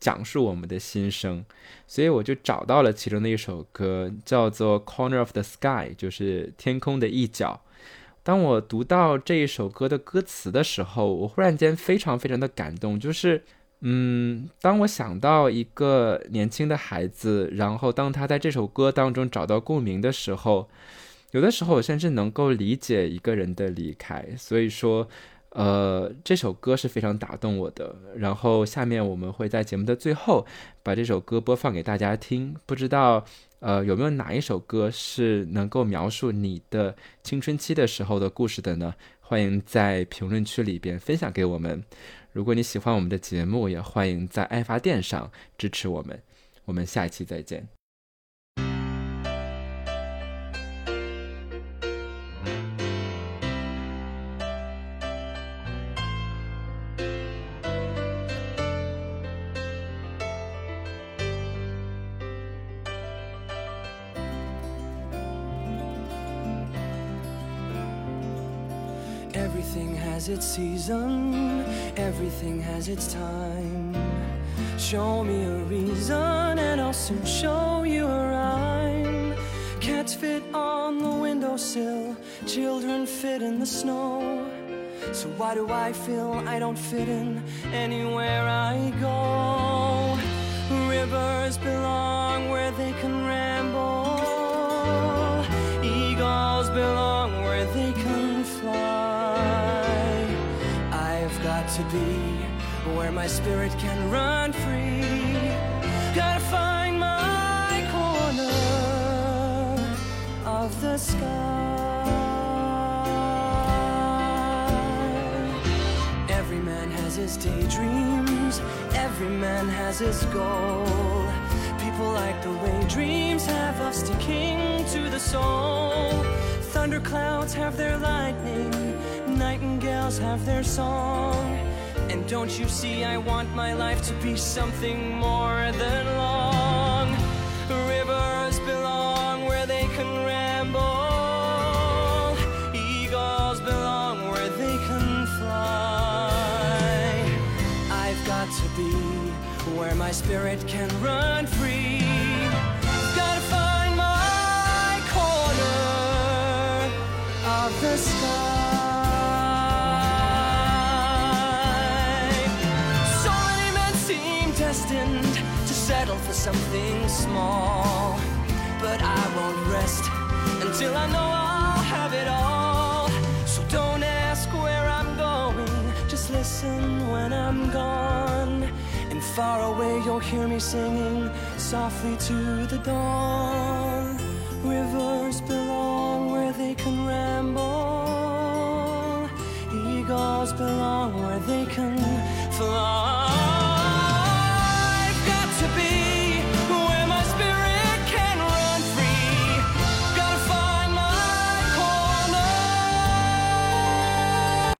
讲述我们的心声，所以我就找到了其中的一首歌，叫做《Corner of the Sky》，就是天空的一角。当我读到这一首歌的歌词的时候，我忽然间非常非常的感动。就是，嗯，当我想到一个年轻的孩子，然后当他在这首歌当中找到共鸣的时候，有的时候我甚至能够理解一个人的离开。所以说。呃，这首歌是非常打动我的。然后下面我们会在节目的最后把这首歌播放给大家听。不知道呃有没有哪一首歌是能够描述你的青春期的时候的故事的呢？欢迎在评论区里边分享给我们。如果你喜欢我们的节目，也欢迎在爱发电上支持我们。我们下一期再见。Its season, everything has its time. Show me a reason, and I'll soon show you a rhyme. Cats fit on the windowsill, children fit in the snow. So why do I feel I don't fit in anywhere I go? Rivers belong to be where my spirit can run free. Gotta find my corner of the sky. Every man has his daydreams, every man has his goal. People like the way dreams have us sticking to the soul. Thunderclouds have their lightning nightingales have their song. And don't you see, I want my life to be something more than long. Rivers belong where they can ramble, eagles belong where they can fly. I've got to be where my spirit can run free. something small. But I won't rest until I know I'll have it all. So don't ask where I'm going, just listen when I'm gone. And far away, you'll hear me singing softly to the dawn. Rivers belong where they can ramble, eagles belong where they can fly.